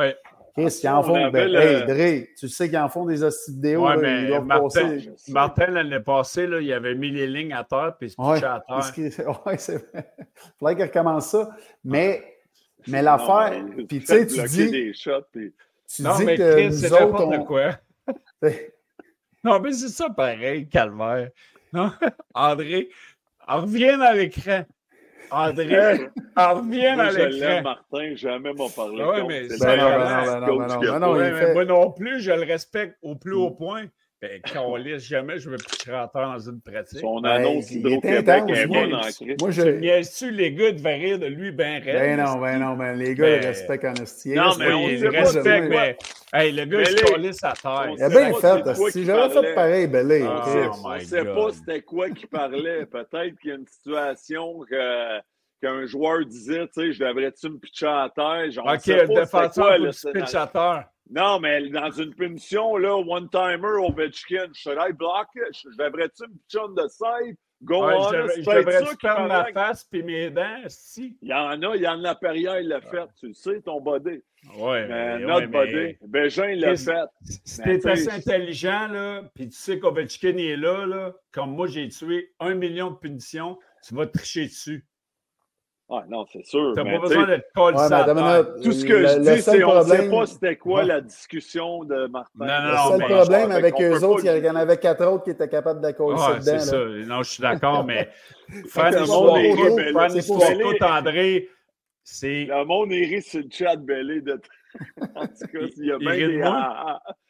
Qu'est-ce qu'ils en font? Ben, hey, Dre, tu sais qu'ils en font des hosties vidéo. Ouais, mais Martin, Martin l'année passée, là, il avait mis les lignes à terre puis il se ouais, à terre. (laughs) Oui, c'est vrai. Il faudrait qu'il recommence ça. Mais, mais l'affaire, puis tu sais, tu dis. Des shots, puis... Tu non, dis mais que Chris, nous autres, on... quoi? (laughs) Non, mais c'est ça pareil, calvaire. Non? (laughs) André, on revient à l'écran. André, on revient à l'écran. Martin, jamais m'en parlé. Oui, mais c'est Moi non plus, je le respecte au plus haut point. Ben, quand on laisse jamais, je veux plus créateur dans une pratique. Son annonce Hydro-Québec est bonne en Moi, je. Sûr, les gars devaient rire de lui, ben raide? Ben non, ben non, ben les gars, ben... ils respectent en esti. Non, mais on le respecte, mais. Hey, le gars, il se collait sa terre. Il a bien fait, si j'avais fait pareil, ben là. On ne sait pas c'était quoi qui parlait. Peut-être qu'il y a une situation que qu'un joueur disait, tu sais, je devrais-tu me pitcher à terre? Genre, OK, le défenseur, le pitch à terre. Non, mais dans une punition, là, one-timer, Ovechkin, should I block it? Je devrais-tu me pitcher the side? Go ouais, on, je devrais-tu perdre ma face puis mes dents? Si. Il y en a, il y en a Perrier, il l'a fait. Tu le sais, ton body. Oui, mais notre body. Mais... Bégin, il l'a fait. Si t'es assez intelligent, là, puis tu sais qu'Ovechkin est là, là, comme moi, j'ai tué un million de punitions, tu vas tricher dessus. Ah non, c'est sûr. Tu n'as pas besoin d'être collé ouais, Tout ce que je dis, c'est qu'on ne sait pas c'était quoi la discussion de Martin. Non, non, le seul problème avec eux autres, il y en avait quatre autres qui étaient capables de coller ouais, dedans. C'est ça. Non, je suis d'accord, mais (laughs) faire des histoires tout, André, c'est... Le monde est sur le chat belé de... (laughs) en tout cas, il y a bien des...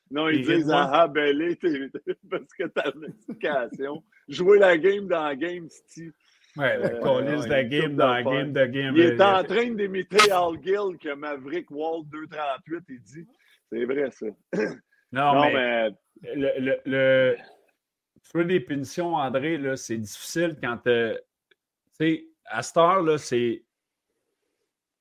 Non, ils disent ah, belé (laughs) parce que tu as une explication. Jouer la game dans la game, Steve. Ouais, la police de game dans la game de game. Il est en train d'imiter Al Gill que Maverick Wall 238, il dit. C'est vrai, ça. (clears throat) Non, mais, Le, le, le, des punitions, André, c'est difficile quand tu sais, à cette heure, c'est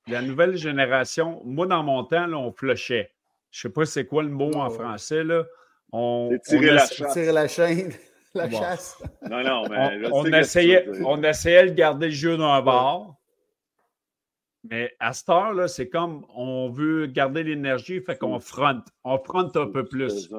la nouvelle génération. Moi, dans mon temps, là, on flushait. Je sais pas c'est quoi le mot en français, là. On, tirer, la tirer la chaîne la chasse. Non, non, mais on, essayait, on essayait de garder le jeu d'un bord. Mais à cette heure, c'est comme on veut garder l'énergie, fait qu'on fronte. On fronte un peu plus.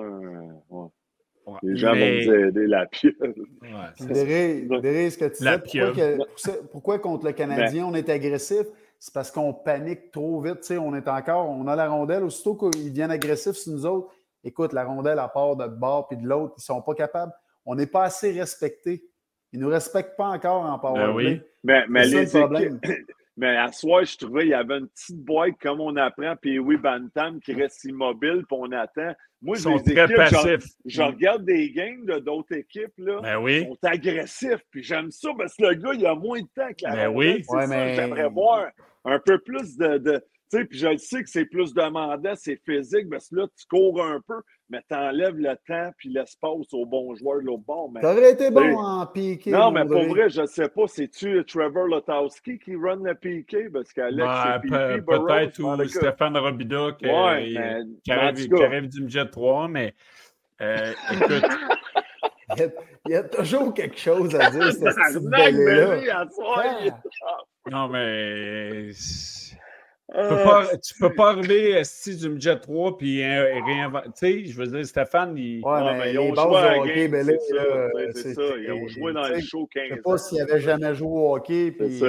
Les gens vont nous aider la pieuvre. Ouais, ce que tu pourquoi, pourquoi, contre le Canadien, on est agressif? C'est parce qu'on panique trop vite. on est encore, on a la rondelle. Aussitôt qu'ils viennent agressifs sur nous autres, écoute, la rondelle à part de bord puis de l'autre, ils ne sont pas capables on n'est pas assez respecté. Ils ne nous respectent pas encore en power ben oui. Mais, mais les problème. (laughs) Mais à soir, je trouvais qu'il y avait une petite boîte comme on apprend, puis oui, Bantam qui reste immobile, puis on attend. Moi, Ils sont très passifs. Je, regarde des games d'autres équipes, là. Ben oui. Ils sont agressifs, puis j'aime ça parce que le gars, il a moins de temps que la ben oui. mais... J'aimerais voir un peu plus de, de tu sais, puis je sais que c'est plus demandant, c'est physique, parce que là, tu cours un peu, mais tu enlèves le temps puis l'espace aux bons joueurs de l'autre bord. Ça aurait été bon en piqué. Non, mais pour vrai, je ne sais pas, c'est-tu Trevor Lotowski qui run le piqué? Parce qu'Alex, ben, c'est Peut-être, ou Stéphane Robida qui, ouais, qui, arrive, du budget 3, mais euh, écoute... (laughs) Il y, a, toujours quelque chose à dire, cette (laughs) là Non, mais tu peux euh, pas, tu peux pas arriver si du budget 3 puis réinventer. Tu sais, je veux dire, Stéphane, il... ouais, mais ils ont joué à hockey, ben c'est ça, Ils ont joué dans le show 15 Je sais pas s'ils avaient jamais joué au hockey. Puis, ça.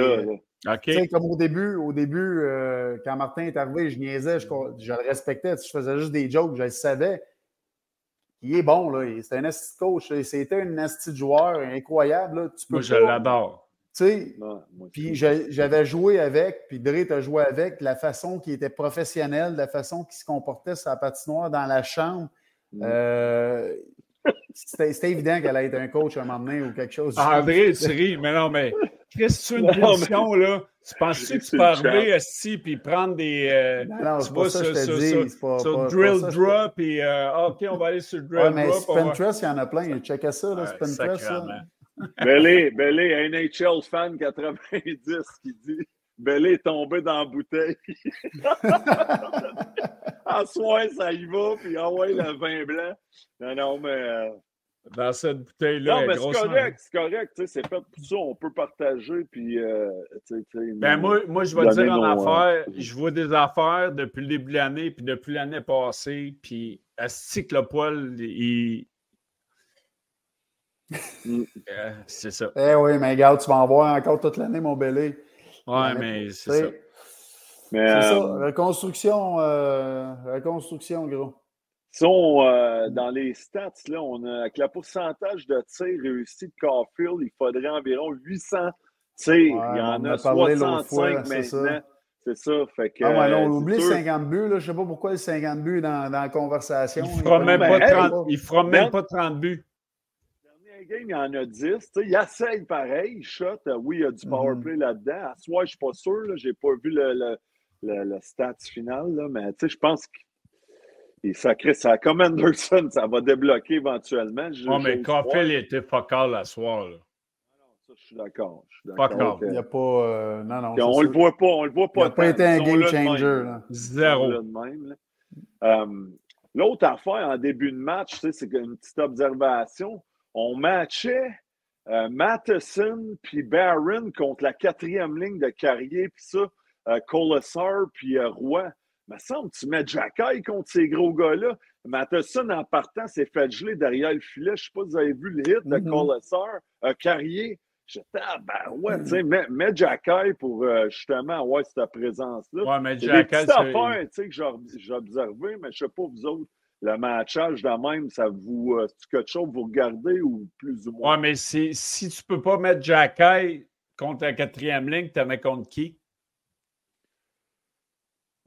OK. comme au début, au début euh, quand Martin est arrivé, je niaisais, je, je le respectais. Je faisais juste des jokes, je le savais. Il est bon, là. C'est un esti coach. C'était un esti joueur incroyable. Là. Tu peux Moi, je l'adore. Tu sais, puis j'avais joué avec, puis Dre a joué avec, la façon qui était professionnelle, la façon qu'il se comportait sur la patinoire dans la chambre. Mm. Euh, c'était évident qu'elle allait être un coach à un moment donné ou quelque chose. Ah, André, tu ris, mais non, mais qu'est-ce que tu une (laughs) position, là? Tu penses que tu peux arriver ici puis prendre des. Euh, non, non c'est pas ça que je te dis. Pas, sur drill drop et euh, OK, on va aller sur drill ouais, mais drop. Spin Trust, il y en a plein. Checkez ça, là, Spin Trust. Belé, Belé, NHL fan 90 qui dit Belé est tombé dans la bouteille. en (laughs) soin, ça y va, puis ah ouais, le vin blanc. Non, non, mais. Euh, dans cette bouteille-là. Non, mais c'est correct, c'est correct. C'est fait pour ça, on peut partager. Puis, euh, ben, moi, moi, je vais te dire en euh, affaire. Je vois des affaires depuis le début de l'année, puis depuis l'année passée. Puis, à ce que le poil, il, Mm. (laughs) Euh, c'est ça. Eh oui, mais regarde, tu vas en voir encore toute l'année, mon belé. Ouais, mais c'est ça. C'est ça. Euh, reconstruction, euh, reconstruction, gros. Si on, euh, dans les stats, là, on a, avec le pourcentage de tirs réussis de Caulfield, il faudrait environ 800 tirs. il y en a, 65 maintenant. C'est ça. Fait que, ah ouais, on oublie 50 buts. Là. Je ne sais pas pourquoi le 50 buts dans, dans la conversation. Il ne fera, même, pas 30, il fera même pas 30 buts. Il y en a 10. il essaye pareil, shot. Oui, il y a du power mm-hmm. play là-dedans. À soi, je ne suis pas sûr. Je n'ai pas vu le, le, le, le stats final. Là, mais je pense que et ça crée ça. Comme Anderson, ça va débloquer éventuellement. Non, mais Caulfield était focal à soir. Là. Ça, je suis d'accord. Il n'y a pas. Euh, non, non. On ne le voit pas. On le voit pas. Il n'a pas été un game changer. Zéro. Euh, l'autre affaire en début de match, c'est une petite observation. On matchait euh, Matheson puis Barron contre la quatrième ligne de Carrier, puis ça, euh, puis Roy me semble tu mets Jacky contre ces gros gars-là. Matheson, en partant, s'est fait geler derrière le filet. Je ne sais pas si vous avez vu le hit de mm -hmm. Carrier. J'étais, ah, ben ouais, tu sais, mets, mets pour euh, justement avoir cette présence-là. Ouais, mais Jacky. C'est des affaires, tu sais, que j'ai observé, mais je ne sais pas vous autres. Le matchage de même, ça vous. Euh, c'est quelque chose vous regardez ou plus ou moins? Ouais, mais si, tu peux pas mettre Jacky contre la quatrième ligne, tu mets contre qui?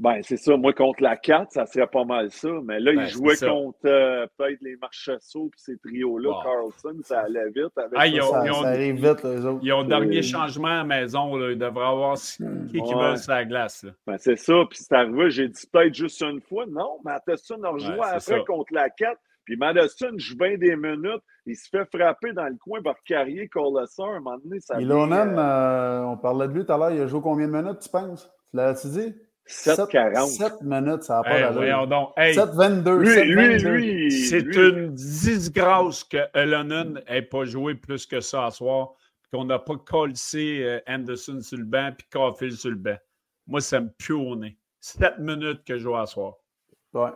Ben, c'est ça. Moi, contre la 4, ça serait pas mal ça. Mais là, il ben, jouait contre euh, peut-être les Marchessault et ces trios-là. Carlson, ça allait vite. Avec ah, ils ont, ça, ils ont, arrive vite, les autres. Ils ont dernier changement à la maison. Là. Ils devraient avoir hmm. qui, qui veulent sur la glace. Ben, c'est ça. Puis c'est arrivé, j'ai dit peut-être juste une fois. Non, Matheson a rejoué après ça. contre la 4. Puis Madison joue bien des minutes. Il se fait frapper dans le coin par Carrier, Colosser. À un moment donné, ça Ilonen, euh... on parlait de lui tout à l'heure. Il a joué combien de minutes, tu penses? Tu l'as-tu dit? 7-40. 7 minutes, ça n'a pas hey, d'allure. Hey, 7-22. Lui, lui, lui, C'est une disgrâce que Elonen n'ait pas joué plus que ça à soir, qu'on n'a pas collé euh, Anderson sur le banc puis Caulfield sur le banc. Moi, ça me pue au nez. 7 minutes que je joue à soir. Ouais.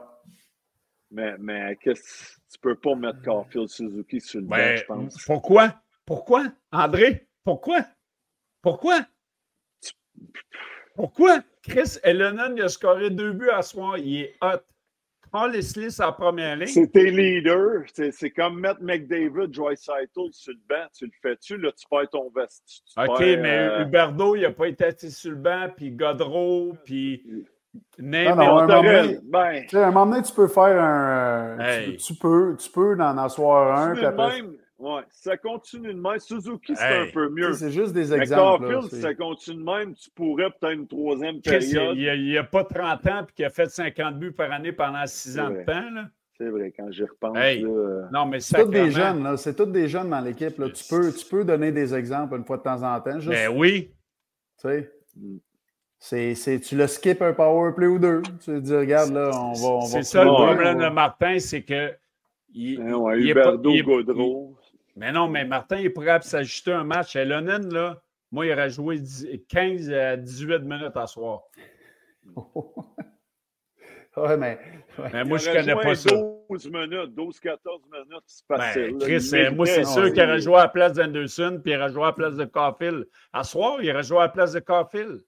Mais, mais qu'est-ce tu peux pas mettre Caulfield Suzuki sur le banc, je pense. Pourquoi? Pourquoi? André? Pourquoi? Pourquoi? Pourquoi? Chris Ellenon, il a scoré deux buts à soir? Il est hot. Prends Leslie sa première ligne. C'est tes leaders. C'est comme mettre McDavid, Joyce Saito sur le banc. Tu le fais-tu? Là, tu perds ton veste. OK, mais euh... Huberdo, il n'a pas été assis sur le banc. Puis Godreau, puis. Non, non, un, moment donné, ben... un moment donné, tu peux faire un. Hey. Tu, tu, peux, tu peux en asseoir un. Puis après... même, Ouais, ça continue de même. Suzuki, c'est un peu mieux. C'est juste des exemples. Mais ça continue de même, tu pourrais peut-être une troisième période. Il n'y a, pas 30 ans et qui a fait 50 buts par année pendant 6 ans de temps. C'est vrai, quand j'y repense. Là, euh, non, mais c'est tous des jeunes. C'est tous des jeunes dans l'équipe. Tu peux, tu peux donner des exemples une fois de temps en temps. Juste, ben oui. Tu sais? Mm. C'est, tu le skip un power play ou deux. Tu dis, regarde, là, on va. On c'est ça le problème de Martin, c'est que. Il, hein, ouais, il, Huberdo, il, Gaudreau. Mais non, mais Martin est prêt à s'ajuster un match. Et Lennon, là, moi, il aurait joué 15 à 18 minutes à soir. (laughs) ouais, mais. mais moi, je ne connais pas 12 ça. 12 minutes, 12-14 minutes, c'est facile. Ben, Chris, euh, moi, c'est sûr qu'il aurait joué à la place d'Anderson, puis il aurait joué à la place de Caulfield. À soir, il aurait joué à la place de Caulfield.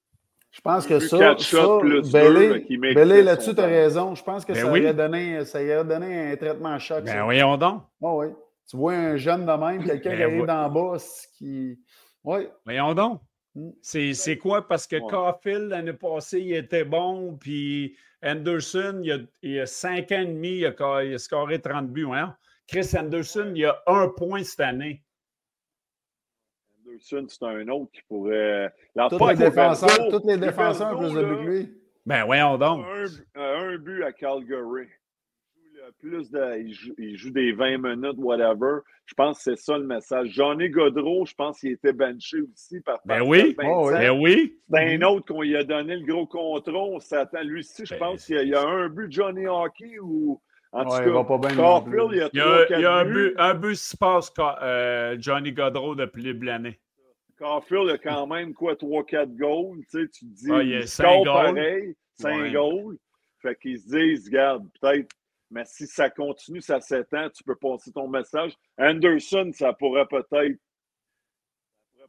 Je pense que ça, ça Bellé, là-dessus, tu as raison. Je pense que ben ça, oui. aurait donné, ça aurait donné un traitement choc. Ben voyons donc. Oh, oui tu vois un jeune de même, quelqu'un qui ben arrive d'en bas, qui. Oui. Voyons donc. Hmm. C'est quoi? Parce que ouais. Caulfield, l'année passée, il était bon, puis Anderson, il y a, 5 ans et demi, il a, il a scoré 30 buts. Hein? Chris Anderson, il a un point cette année. Anderson, c'est un autre qui pourrait. Tous les, défenseurs, tous les défenseurs ont plus de buts que lui. Ben, voyons donc. Un, un but à Calgary plus de. Il joue, des 20 minutes, whatever. Je pense que c'est ça le message. Johnny Godreau, je pense qu'il était benché aussi par. Ben oui, oh, ben oui. C'est un mm-hmm. autre qu'on lui a donné le gros contrôle. On s'attend. Lui aussi, je ben, pense qu'il y, a un but de Johnny Hockey ou. En tout cas, pas bien Caulfield, il y a, il y a, il y a un but, un but se passe euh, Johnny Godreau depuis le l'année. Caulfield a quand même quoi, 3-4 goals. Tu, sais, tu te dis, ah, il, il score pareil, 5 ouais. goals. Fait qu'ils se disent, regarde, peut-être mais si ça continue, ça s'étend, tu peux passer ton message. Anderson, ça pourrait peut-être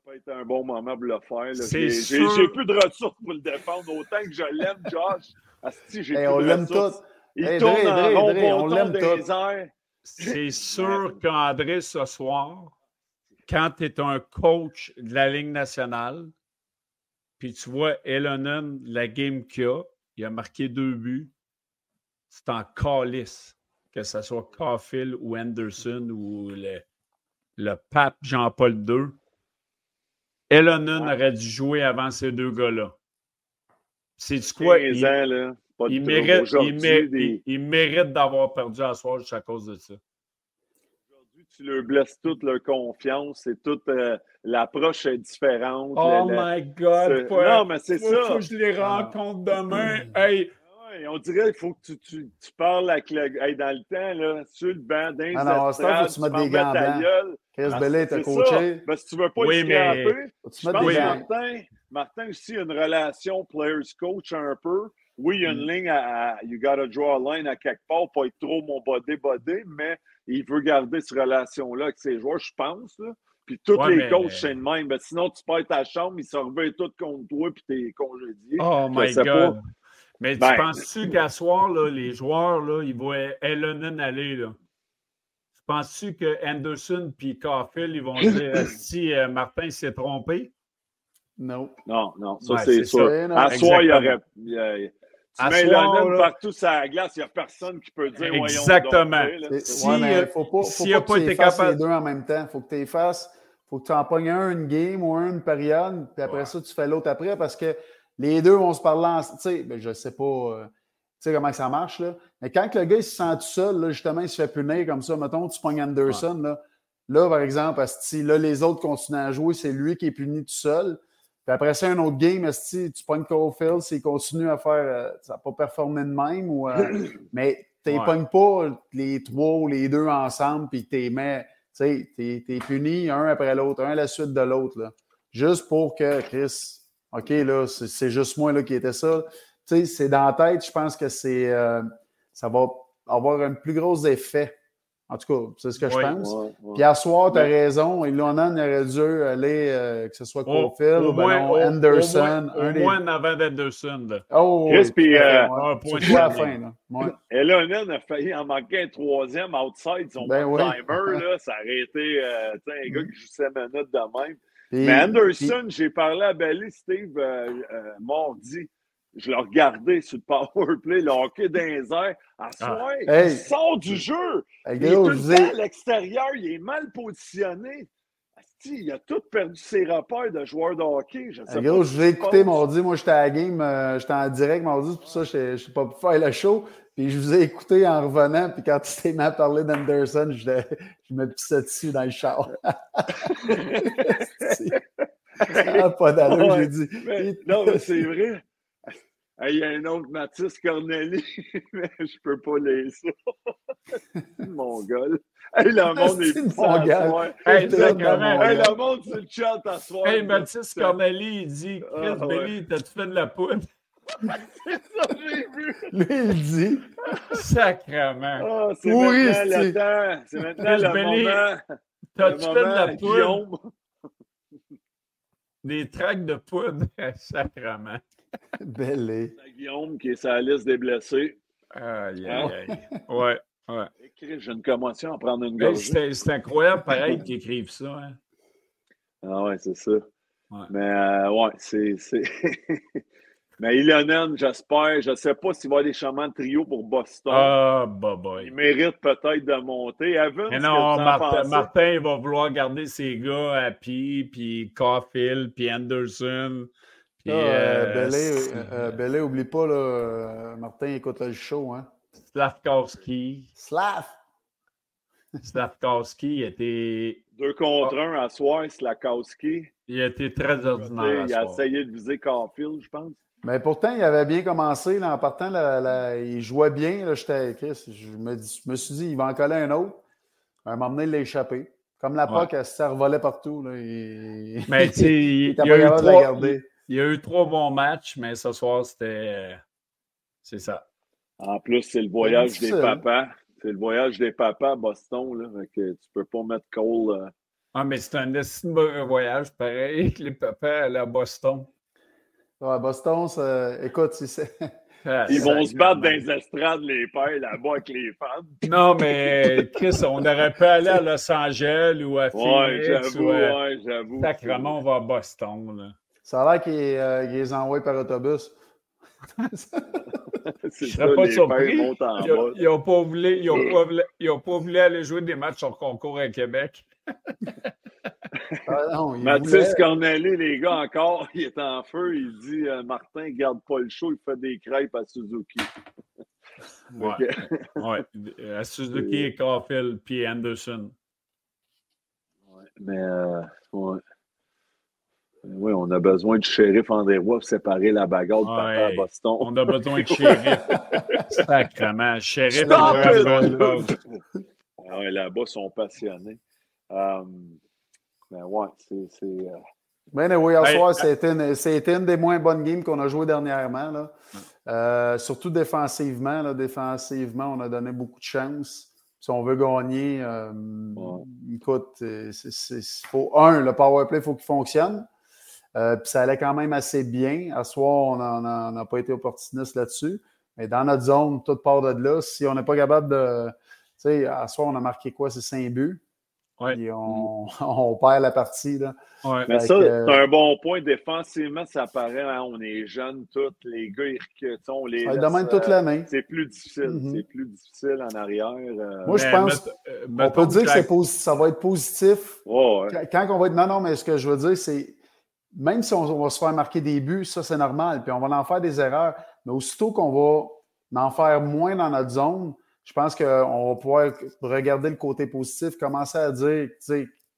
pourrait être un bon moment pour le faire. J'ai plus de ressources pour le défendre. Autant que je l'aime, Josh. Asti, hey, on l'aime tous. Il Hey, tourne en Dre, rond, on les airs. C'est (laughs) sûr qu'André, ce soir, quand tu es un coach de la Ligue nationale, puis tu vois Elonen, la game qu'il a, il a marqué deux buts, c'est en calice, que ce soit Caulfield ou Anderson ou le, le pape Jean-Paul II. Elonen Ouais. aurait dû jouer avant ces deux gars-là. C'est quoi? 15 Il, ans, là. Pas de il mérite, il, Aujourd'hui, mé- des- il- il mérite d'avoir perdu à soir juste à cause de ça. Aujourd'hui, tu leur blesses toute leur confiance. C'est toute euh, l'approche est différente. Oh La- la- my God! faut- non, mais c'est ça. faut que je les rencontre demain. Hey, Ouais, on dirait qu'il faut que tu, tu, tu parles avec le. hey, dans le temps, là, sur le banc, dans les Ah non, temps, faut que tu mettes des gants ta blancs. gueule. Chris Bellet t'a coaché. Parce que tu veux pas Oui, le mais-. Faut tu Je pense des que gants. Martin, Martin aussi a une relation players-coach un peu. Oui, il y a une ligne à, à- You gotta draw a line à quelque part, pas être trop mon body-body, mais il veut garder cette relation-là avec ses joueurs, je pense. Là. Puis tous Ouais, les mais- coachs, c'est le même. Ben, sinon, tu perds ta chambre, ils se reveillent tous contre toi, puis t'es congédié. oh Je my sais God! pas. Mais tu Ben- penses-tu qu'à soir, là, les joueurs, là, ils voient Elonen aller? Là? Tu penses-tu que Anderson et Caulfield, ils vont (laughs) dire si euh, Martin s'est trompé? Non. Non, non, ça Ouais, c'est sûr. ça. À soir, il y aurait. il y a- tu À mets soir, Lennon là- partout sur la glace, il n'y a personne qui peut dire Exactement. tu sais, là. C'est- Si, ouais, euh, faut pas, faut s'il pas a que pas tu capable- les deux en même temps. Faut que tu les fasses. Faut que tu en pognes un une game ou un une période, puis après Ouais. ça, tu fais l'autre après parce que les deux vont se parler en. Tu sais, ben, je sais pas. euh, tu sais comment ça marche, là. Mais quand le gars il se sent tout seul, là, justement, il se fait punir comme ça. Mettons, tu pognes Anderson, là. Là, par exemple, asti, là, les autres continuent à jouer, c'est lui qui est puni tout seul. Puis après ça, un autre game, asti, tu pognes Caulfield, s'il continue à faire. euh, ça n'a pas performé de même. Ou, euh, (coughs) mais tu Ouais. pognes pas les trois ou les deux ensemble, puis tu les mets. Tu sais, tu es puni un après l'autre, un à la suite de l'autre. là. Juste pour que Chris. OK, là, c'est juste moi là, qui était ça. Tu sais, c'est dans la tête, je pense que c'est. euh, ça va avoir un plus gros effet. En tout cas, c'est ce que je pense. Puis à soir, tu as raison. Ilonan aurait dû aller, euh, que ce soit Au, Caulfield au ou ben non, au Anderson. moins- un des- moins avant d'Anderson. Oh, Chris, puis, euh, un point la fin. Là. Ouais. Elonen a failli en manquer un troisième outside, son Ben timer, là, (laughs) ça aurait été euh, tu sais, un gars qui joue 7 minutes de même. Puis- Mais Anderson, j'ai parlé à Belly, Steve, euh, euh, mardi. Je l'ai regardé sur le powerplay, le hockey les airs. À soir, Hey. il sort du jeu. Hey, Il est tout le temps à l'extérieur, il est mal positionné. Il a tout perdu ses repères de joueur de hockey. Je sais pas gros, je vous ai écouté mardi. Moi, j'étais à la game, euh, j'étais en direct mardi, c'est pour ça que je n'ai pas pu faire le show. Puis je vous ai écouté en revenant. Puis quand tu t'es mis à parler d'Anderson, je, (laughs) je me pissais dessus dans le char. (laughs) (laughs) ah, pas d'allure, j'ai dit. Mais- non, mais c'est vrai. Il y a un autre Mathis Corneli, (laughs) mais je peux pas lire ça. (laughs) Mon gars. Hey, le monde est mon à gars. soir. Hey, le monde sur le chat à soir. Hey, Mathis Corneli, il dit Chris Ah, ouais. Belly, t'as-tu fait de la poudre? (laughs) C'est ça, j'ai vu. Lui, il dit. Sacrement. Ah, c'est Oui, maintenant le c'est- temps. C'est maintenant Chris le moment. T'as-tu fait de la poudre? Des tracts de poudre? Sacrement. Belé. Guillaume qui est sur la liste des blessés. Aïe, Ah. aïe, aïe. Ouais, ouais. (laughs) J'ai une commotion à prendre une Hey, gorgée. C'est c'est incroyable, pareil, qu'ils écrivent ça. Hein. Ah ouais, c'est ça. Mais euh, ouais, c'est. c'est- (laughs) Mais Ilonen, j'espère, je ne sais pas s'il va y avoir des changements de trio pour Boston. Ah, bah, boy. Il mérite peut-être de monter. Evans, Mais non, Martin? Martin, il va vouloir garder ses gars, Happy, puis Caulfield, puis Anderson. Puis, Ah, euh, euh, Belé, S- euh, euh, Belé, oublie pas, là, Martin écoute le show. Hein. Slavkowski. Slav! (laughs) Slavkowski était, Deux contre un à soir, Slakowski. il était très ordinaire. à Il a essayé de viser Caulfield, je pense. Mais pourtant, il avait bien commencé. Là, en partant, il jouait bien. Là, j'étais, Chris, je, me, dis- je me suis dit, il va en coller un autre. À un moment donné, il l'a échappé. Comme la Ouais. POC, elle se revolait partout. Là, il... Mais tu sais, il, (laughs) il était il a eu capable de la trois, garder. Il y a eu trois bons matchs, mais ce soir, c'était. C'est ça. En plus, c'est le voyage C'est des papas. C'est le voyage des papas à Boston. Là, fait que tu peux pas mettre Cole. euh, Ah, mais c'est un voyage, pareil. (laughs) Les papas allaient à Boston. Ouais, Boston, ça- écoute, si c'est- (laughs) Ah, Ils vont se battre dans les estrades, les pères, là-bas, avec les fans. (laughs) Non, mais Chris, on aurait pu aller à Los Angeles ou à Ouais, Phoenix j'avoue, ou à... ouais, j'avoue. Sacrément, on va à Boston. Là. Ça a l'air qu'ils euh, les envoient par autobus. (laughs) C'est Je serais pas surpris. en Ils n'ont pas, voulu- ils ont pas voulu- ils ont pas voulu aller jouer des matchs sur concours à Québec. Ah, non, Mathis voulaient- Corneli, les gars, encore, (laughs) il est en feu. Il dit euh, Martin, garde pas le show, il fait des crêpes à Suzuki. Ouais. (laughs) Ouais. À Suzuki et Caulfield, puis Anderson. Mais, euh, ouais. Oui, on a besoin du shérif André-Roy pour séparer la bagarre de papa à Ouais. Boston. On a besoin de shérif. (laughs) Sacrement. Shérif, il. Ah ouais, Là-bas, ils sont passionnés. Euh, mais ouais, c'est. euh, Ben oui, hier soir, c'était une, une des moins bonnes games qu'on a jouées dernièrement. Là. Euh, surtout défensivement. Là, défensivement, on a donné beaucoup de chance. Si on veut gagner, euh, Ouais. écoute, c'est- faut, un, le power play, il faut qu'il fonctionne. Euh, puis ça allait quand même assez bien. À soir, on n'a pas été opportuniste là-dessus. Mais dans notre zone, toute part de là, si on n'est pas capable de. Tu sais, à soir, on a marqué quoi? C'est 5 buts. Ouais. Puis on, (laughs) on perd la partie. Là. Ouais. Mais ça, c'est un bon point. Défensivement, ça paraît, hein, on est jeunes tous, les gars, ils on les Ça demande toute euh, l'année. C'est plus difficile. Mhm. C'est plus difficile en arrière. euh. Moi, je Mais pense- met- On peut dire que ça va être positif. Ouais, ouais. Quand quand on va être. Non, non, mais ce que je veux dire, c'est. Même si on, on va se faire marquer des buts, ça, c'est normal. Puis on va en faire des erreurs. Mais aussitôt qu'on va en faire moins dans notre zone, je pense qu'on va pouvoir regarder le côté positif, commencer à dire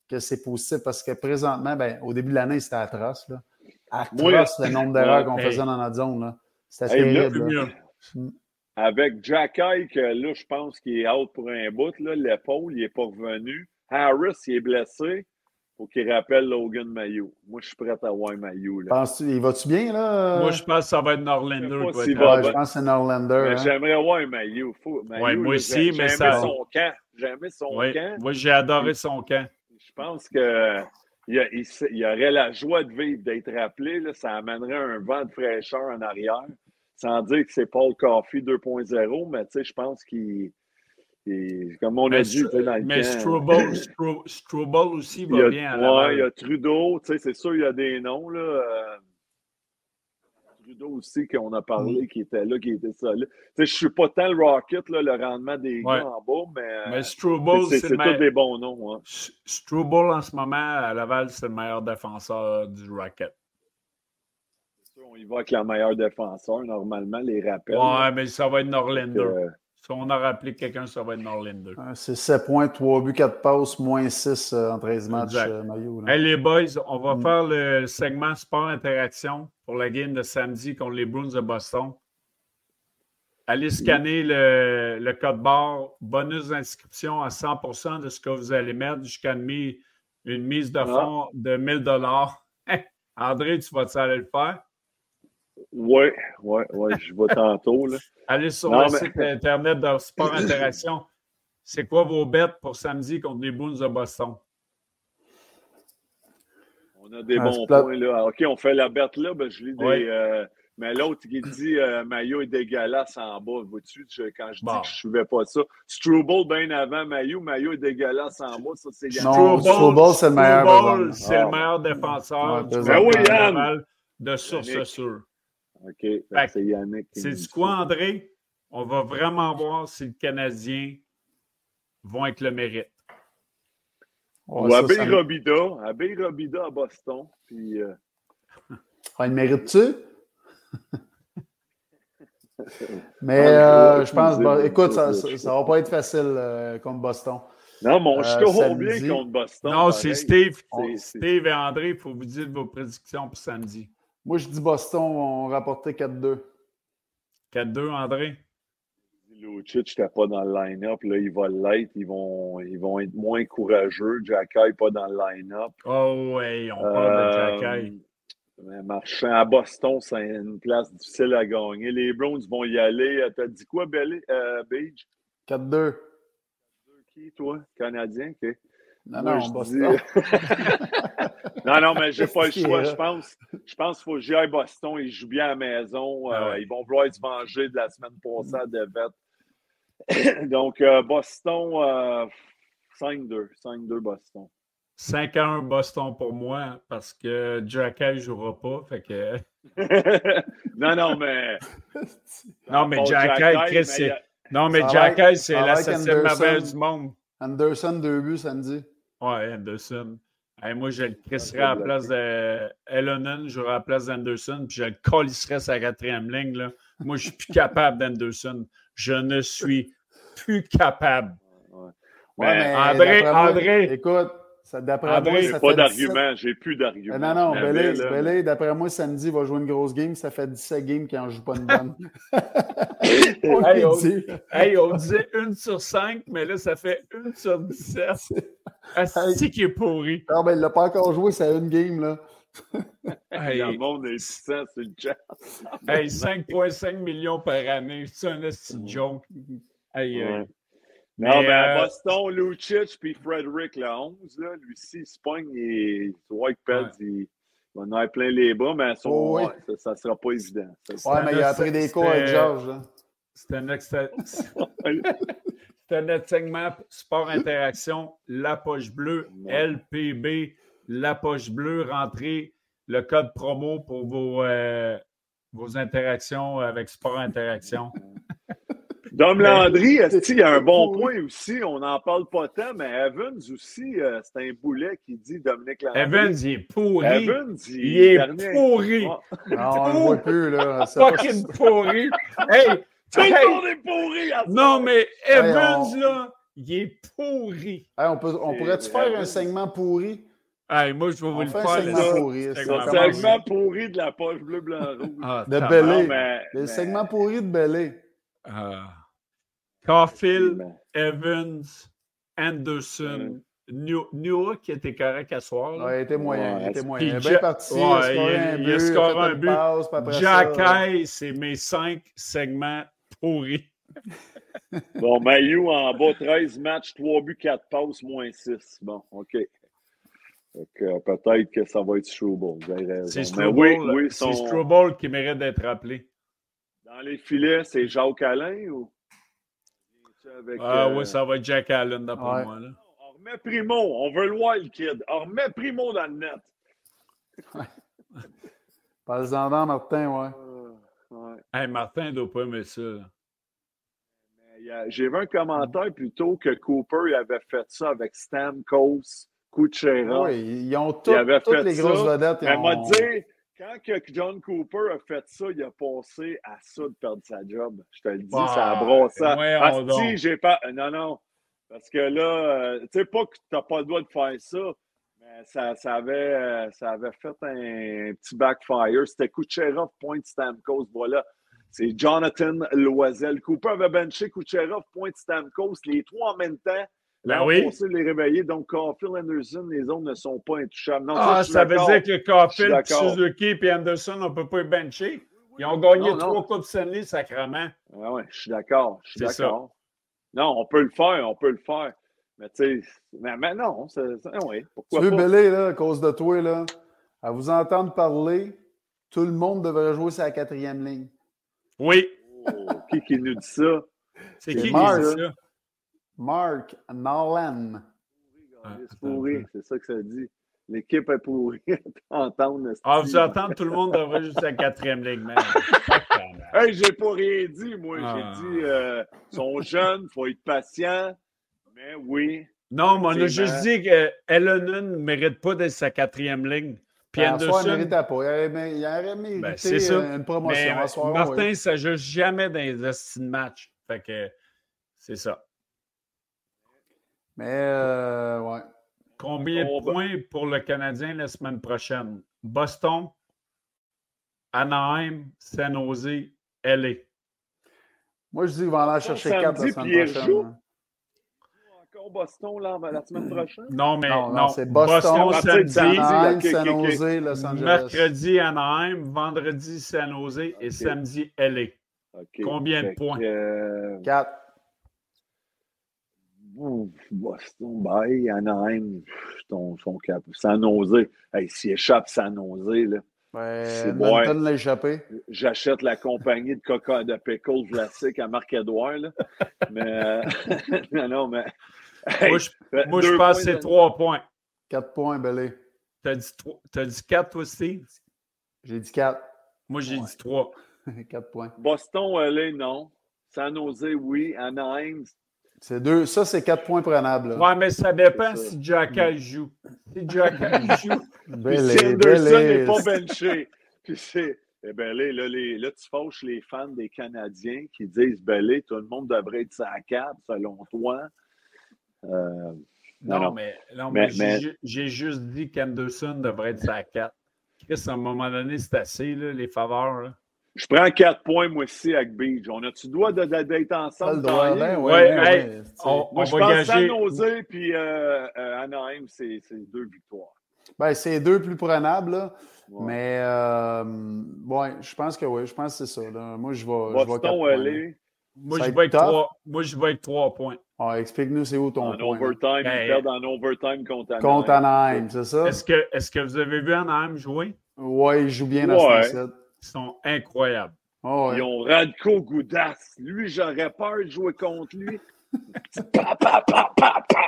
que c'est positif parce que présentement, ben, au début de l'année, c'était atroce. Là. Atroce le nombre d'erreurs qu'on hey. faisait dans notre zone. C'était Hey, terrible. là. Avec Jack Ike, là, je pense qu'il est out pour un bout. L'épaule, il n'est pas revenu. Harris, il est blessé. Faut qu'il rappelle Logan Mayo. Moi, je suis prêt à voir Mayo. Penses-tu, il va-tu bien, là? Moi, je pense que ça va être Je Norlander. Ouais, je pense que c'est Norlander. Hein. J'aimerais voir Mayo. Faut, Mayo Ouais, moi aussi, mais ça- son camp. J'ai aimé son Ouais. camp. Moi, j'ai adoré son camp. Je pense que il y, a- il se- il y aurait la joie de vivre, d'être rappelé. Là, ça amènerait un vent de fraîcheur en arrière. Sans dire que c'est Paul Coffey 2.0, mais tu sais, je pense qu'il. Comme on a dit, dans le mais camp, Struble, Stru- Struble aussi (laughs) va a, bien Laval. il y a Trudeau, tu sais, c'est sûr, il y a des noms. Là, euh, Trudeau aussi, qu'on a parlé, qui était là, qui était sais, je suis pas tant le Rocket, là, le rendement des Ouais. gars en bas, mais, Mais euh, Struble, c'est le tous des bons noms. hein. Struble, en ce moment, à Laval, c'est le meilleur défenseur du Rocket. C'est sûr, On y va avec la meilleure défenseur, normalement, les rappels. Ouais, mais ça va être Norlander. Si on a rappelé quelqu'un, ça va être Norlander. C'est 7 points, 3 buts, 4 passes, moins 6 en 13 matchs, Exact. euh, Maillot. là. Hey les boys, on va Mm. faire le segment sport interaction pour la game de samedi contre les Bruins de Boston. Allez scanner le, le code barre, bonus d'inscription à 100 de ce que vous allez mettre jusqu'à une, mi- une mise de fonds de 1000 (laughs) André, tu vas-tu aller le faire? Ouais, ouais, ouais, je vais tantôt. Là. (laughs) Allez sur Non, le mais- site internet de Sport Interaction. C'est quoi vos bêtes pour samedi contre les Bruins de Boston? On a des Ah, bons points. Là. OK, on fait la bête là. Ben, je lis des. Ouais. euh, mais l'autre qui dit euh, Maillot est dégueulasse en bas. Vois-tu, quand je dis Bon. que je ne suivais pas ça. Struble bien avant Maillot. Maillot est dégueulasse en bas. Ça, c'est Non. Struble, c'est le meilleur, Struble, c'est Ah. le meilleur défenseur Ouais, du ben oui, de Yann. Laval de source sûre. OK, c'est Yannick. du quoi. André? On va vraiment voir si le Canadien vont avec le mérite. Ou ça, ça- Robida. Abbé Robida à Boston. Puis, euh, (laughs) Ah, il mérite-tu? (laughs) Mais euh, je pense, bah, écoute, ça, ça va pas être facile euh, contre Boston. non, mais on Euh, bien contre Boston. non, c'est Steve. Steve et André, il faut vous dire vos prédictions pour samedi. Moi, je dis Boston vont rapporter 4-2. 4-2, André? Lucic n'était pas dans le line-up. Là, il va l'être. Ils vont, ils vont être moins courageux. Jacky n'est pas dans le line-up. Oh, ouais, on parle de Euh, Jacky. mais Marchand à Boston, c'est une place difficile à gagner. Les Browns vont y aller. Euh, T'as dit quoi, Belly, euh, Beige? 4-2. Qui, toi? Canadien? OK. Non, Moi, non, je Boston. dis- (laughs) non, non, mais j'ai pas le choix. Je pense, je pense qu'il faut que j'y aille Boston. Ils jouent bien à la maison. Ah Euh. Ils vont vouloir se venger de la semaine passée à défaite. (coughs) Donc, euh, Boston, euh, 5-2. 5-2 Boston. 5-1 Boston pour moi parce que Jacky ne jouera pas. Fait que... (laughs) non, non, mais. (laughs) Non, mais Jacky, Chris, c'est- Non, mais Jacky, c'est la septième merveille du monde. Anderson, deux buts samedi. Ouais, Anderson. Hey, moi, je le crisserais à la place de Ellonen, j'aurais à la place d'Anderson, puis je le colisserais sa quatrième ligne. Là. Moi, je suis plus capable d'Anderson. Je ne suis plus capable. Ouais, Mais André- moi- André- Écoute, d'après moi, J'ai ça pas fait 17 d'argument. J'ai plus d'argument. Non, non, Belé, d'après moi, samedi, il va jouer une grosse game. Ça fait 17 games qu'il n'en joue pas une bonne. (laughs) On Hey, on- dit. Hey, on disait une sur cinq, mais là, ça fait une sur 17. Ah, (laughs) c'est qui est pourri. Ah, ben, il l'a pas encore joué, c'est une game, là. (laughs) Hey, Le monde est puissant sur le chat. hey, 5,5 millions par année, c'est un esti de joke. Hey. Ouais. Non, ben, à euh, Boston, Lucic puis Frederick, le 11, là, lui aussi, il se pogne et White Pels, il, il va en avoir plein les bras, mais son, Oh, oui. ouais, ça ne sera pas évident. Ça, Ouais, mais il a C'était- appris des cours avec Georges, là. C'est un, ex- (laughs) c'est un autre segment sport interaction, la poche bleue, Ouais. LPB, la poche bleue, rentrez le code promo pour vos, euh, vos interactions avec sport interaction. Dom Mais- Landry, qu'il y a un bon point aussi? On n'en parle pas tant, mais Evans aussi, euh, c'est un boulet qui dit Dominique Landry. Evans, il est pourri. Evans, il est dernier- pourri. Ah, Non, on le voit plus, là. (laughs) Fucking pourri. Hey, Tout hey, le monde est pourri! à non, mais Evans, on- là, il est pourri. Hey, on peut- on pourrait-tu faire un segment pourri? Hey, moi, je vais vous On le fait un faire. segment là. pourri. C'est segment Le commence. segment pourri de la poche bleu, blanc, rouge. Ah, De. Non, mais, Le mais- segment pourri de Belé. Ah. Caulfield, Evans, Anderson, New- qui était correct à soir. là. Ouais, il était moyen. Ouais, il était moyen. Il est Puis bien Ja- parti. Ouais, il a scoré il a- un il but. a scoré un but. ça, Jacky, c'est mes cinq segments pourris. (laughs) Bon, Mayu en bas, 13 matchs, 3 buts, 4 passes, moins 6. Bon, OK. Donc, euh, peut-être que ça va être Struble. C'est Struble, oui, oui, c'est son- Struble qui mérite d'être rappelé. Dans les filets, c'est Jacques Alain ou? Avec, Ah euh, oui, ça va être Jack Allen d'après Ouais. moi. Là. On remet Primo. On veut le voir, le kid. On remet Primo dans le net. (laughs) Parle-en dans, Martin, ouais. Euh, ouais. Hey, Martin ne doit pas aimer ça. J'ai vu un commentaire plutôt que Cooper il avait fait ça avec Stamkos, Kuchera. Oui, ils ont tout- Il avait toutes fait les grosses ça. vedettes. Elle m'a ont- dit, quand que John Cooper a fait ça, il a passé à ça de perdre sa job. Je te le dis, Bah, ça a brossé. Asti, donc. j'ai pas. Non, non. Parce que là, euh, tu sais pas que tu n'as pas le droit de faire ça, mais ça, ça, avait, euh, ça avait fait un, petit backfire. C'était Kucherov, point Stamkos. Voilà. C'est Jonathan Loisel. Cooper avait benché Kucherov, point Stamkos. Les trois en même temps. Ben L'an oui? passé, les réveiller. Donc, Caulfield, Anderson, les autres ne sont pas intouchables. Non, Ah, ça veut dire que Caulfield. Suzuki et Anderson, on ne peut pas les bencher. Ils ont gagné Non, non. trois Coupes Stanley, sacrement. Ah ouais, je suis d'accord. Je suis d'accord. Non, on peut le faire, on peut le faire. Mais tu sais, mais, mais non, c'est, c'est- oui, Tu pourquoi veux, pas? Belé, là, à cause de toi, là, à vous entendre parler, tout le monde devrait jouer sa quatrième ligne. Oui. Oh, qui qui nous dit ça? C'est qui qui dit ça? Mark Nolan. C'est pourri, c'est ça que ça dit. L'équipe est pourrie. (laughs) Entendre. Ah, vous entendez, tout le monde devrait juste la quatrième ligne, man. (laughs) Hey, j'ai pas rien dit, moi. Ah. J'ai dit, euh, ils sont jeunes, il faut être patient. Mais oui. Non, mais on a juste dit que Ellonen ne mérite pas d'être sa quatrième ligne. Puis Ben, à soir, il Anderson, méritait pas. Il aurait, il aurait mérité Ben, c'est ça. euh, une promotion mais à soir. Martin, oui. ça joue jamais dans les de match. Fait que c'est ça. Mais, euh, ouais. Combien de points pour le Canadien la semaine prochaine? Boston, Anaheim, San Jose, LA. Moi, je dis qu'ils vont aller chercher Samedi, 4 la semaine prochaine. hein. Encore Boston là, la semaine prochaine? Non, mais Non, non. non, c'est Boston, de samedi, samedi. Anaheim, San. Jose, Los Angeles. mercredi, Anaheim, vendredi, San Jose et samedi, LA. Combien de points? euh, 4. Ouh, Boston, bye, Anaheim, ton, son cap. Sans nausée. Hey, s'il échappe sans nausée, là. Edmonton l'a échappé. J'achète la compagnie de coca de pickles classique à Marc-Edouard. mais euh, (laughs) non, non, mais. moi, je, moi, je pense que c'est trois points. Quatre points, Belé. T'as dit, as dit quatre, toi, Steve? J'ai dit quatre. Moi, j'ai dit trois. (laughs) quatre points. Boston, LA, non. San Jose, oui. Anaheim, c'est deux. Ça, c'est quatre points prenables. Oui, mais ça dépend si Jackal joue. Si Jackal (laughs) joue. Belé, si Anderson n'est pas benché. (laughs) Puis c'est. Eh bien, là, là, là, tu fâches les fans des Canadiens qui disent Belé, tout le monde devrait être sa cap, selon toi. Euh, non, mais, non, mais, j'ai juste dit qu'Anderson devrait être sa cap. Qu'est-ce à un moment donné, c'est assez, là, les faveurs. Là. Je prends quatre points, moi aussi, avec Beach. On a-tu le droit d'être ensemble? Ben, ouais, ben moi, je va pense gager... San puis euh, euh, Anaheim, c'est deux victoires. Ben, c'est deux plus prenables, Mais, euh, je pense que oui, je pense que c'est ça. Moi, je vais. Boston, elle est. Moi, je vais, moi je vais avec trois points. Ah, Explique-nous, c'est où ton en point? Overtime, ben, en overtime contre Anaheim. Contre Anaheim, c'est ça? Est-ce que, vous avez vu Anaheim jouer? Oui, il joue bien ouais. à 67 sont incroyables. Oh, Ils ont Radko Goudas. Lui, j'aurais peur de jouer contre lui. (laughs) pa, pa, pa, pa, pa.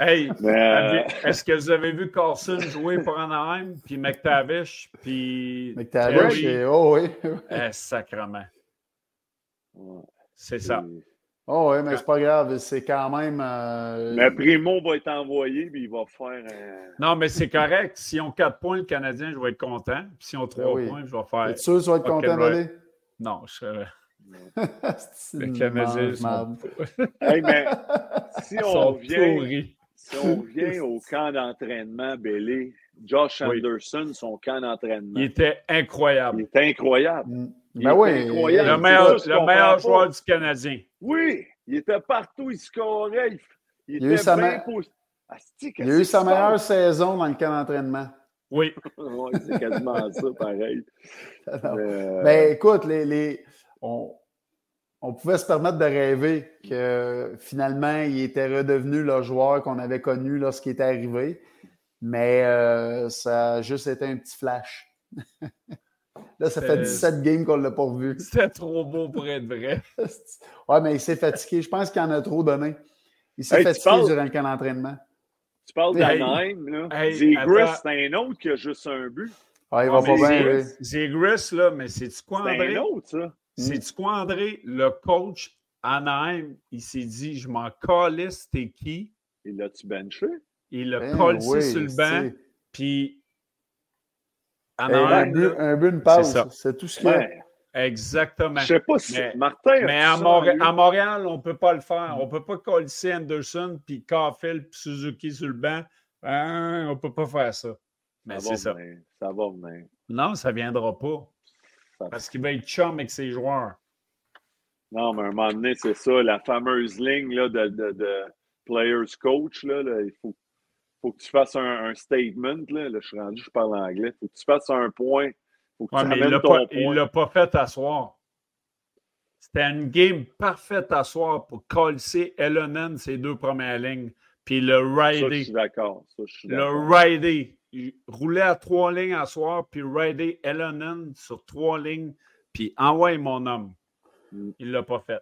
Hey, euh, est-ce que vous avez vu Carson jouer pour Anaheim, puis McTavish, puis. McTavish, oh oui. eh, sacrement. C'est ça. Oh oui, mais c'est pas grave, c'est quand même. Euh... Mais Primo va être envoyé, puis il va faire. Non, mais c'est correct. S'ils ont 4 points, le Canadien, je vais être content. Puis s'ils ont 3 ben points, je vais faire. Es sûr que tu vas être content, d'aller? Non, je serais. (laughs) le Canadien, sont... (laughs) hey, mais si on, vient, si on revient au camp d'entraînement, Bélé, Josh Anderson, son camp d'entraînement. Il était incroyable. Il était incroyable. Mm. Ben oui, le meilleur, le meilleur joueur du Canadien. Oui, il était partout, il scorait. Il, il, était bien il a eu sa meilleure saison dans le camp d'entraînement. Oui. (laughs) oui c'est quasiment (laughs) ça, pareil. euh... Ben écoute, les, les... On, on, pouvait se permettre de rêver que finalement, il était redevenu le joueur qu'on avait connu lorsqu'il était arrivé. Mais euh, ça a juste été un petit flash. (laughs) Là, ça fait 17 games qu'on ne l'a pas revu. (laughs) C'était trop beau pour être vrai. (laughs) ouais, mais il s'est fatigué. Je pense qu'il en a trop donné. Il s'est fatigué durant le camp d'entraînement. Tu parles d'Anaheim, là. Hey, Zegris, c'est un autre qui a juste un but. Ah, il va pas bien, Zegris, là, mais c'est-tu quoi, André? C'est un autre, ça. C'est-tu quoi, André? Le coach Anaheim, il s'est dit, je m'en calisse, t'es qui? Il l'a-tu benché? Il l'a ben, collé sur le banc, puis un, but, un but, une passe. C'est tout ce qu'il y a. Exactement. Je ne sais pas si Martin. Mais à, Montréal, on ne peut pas le faire. On ne peut pas coller Anderson, puis Caulfield, puis Suzuki sur le banc. Hein, on ne peut pas faire ça. Mais c'est ça. Ça va venir. Non, ça ne viendra pas. Parce qu'il va être chum avec ses joueurs. Non, mais à un moment donné, c'est ça, la fameuse ligne là, de, de, de, players coach. Là, là, il faut faut que tu fasses un, statement. Là. je suis rendu, je parle anglais. faut que tu fasses un point. Faut que tu mais il ne l'a pas fait à soir. C'était une game parfaite à soir pour calcer Ellonen ses deux premières lignes. Puis le rider. Ça, je suis d'accord. Le rider. Il roulait à trois lignes à soir, puis rider Ellonen sur trois lignes, puis envoie mon homme. Mm. Il ne l'a pas fait.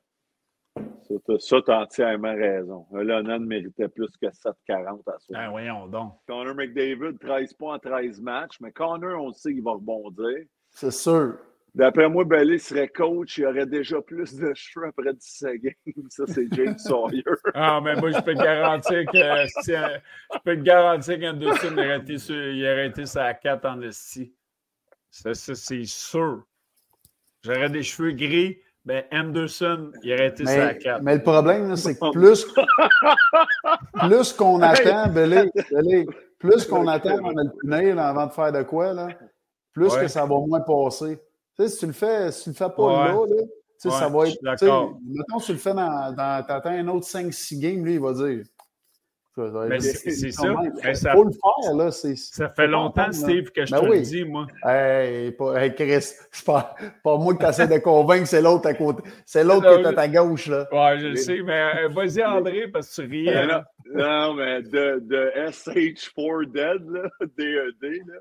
Ça, tu as entièrement raison. Lennon méritait plus que 7-40 à soi. Ben voyons donc. Connor McDavid, 13 points en 13 matchs, mais Connor, on sait qu'il va rebondir. C'est sûr. D'après moi, Belly serait coach, il aurait déjà plus de cheveux après 17 games. Ça, c'est James (laughs) Sawyer. ah, mais moi, je peux te garantir que je peux te garantir qu'Anderson aurait été sur, il aurait été sa 4 en esti. Ça, ça c'est sûr. J'aurais des cheveux gris, ben, Anderson, il aurait été mais, 4. Mais le problème, c'est que plus, (laughs) plus qu'on attend, Belé, plus qu'on attend avant de le punir avant de faire de quoi, là, plus que ça va moins passer. Tu sais, si tu le fais, si tu le fais pas là, là tu sais, ça va être. Mettons, si tu le fais dans. dans T'attends un autre 5-6 games, lui, il va dire c'est ça. Il faut le faire, là. Ça fait longtemps, Steve, que je ben te le dis, moi. Hey, Chris, c'est pas, pas moi qui t'essaie de convaincre, c'est l'autre à côté. C'est l'autre qui est à ta gauche, là. Ouais, je le sais, mais euh, vas-y, André, parce que tu riais. Non, (laughs) non, mais de, de SH4 Dead, là, (laughs) DED, là.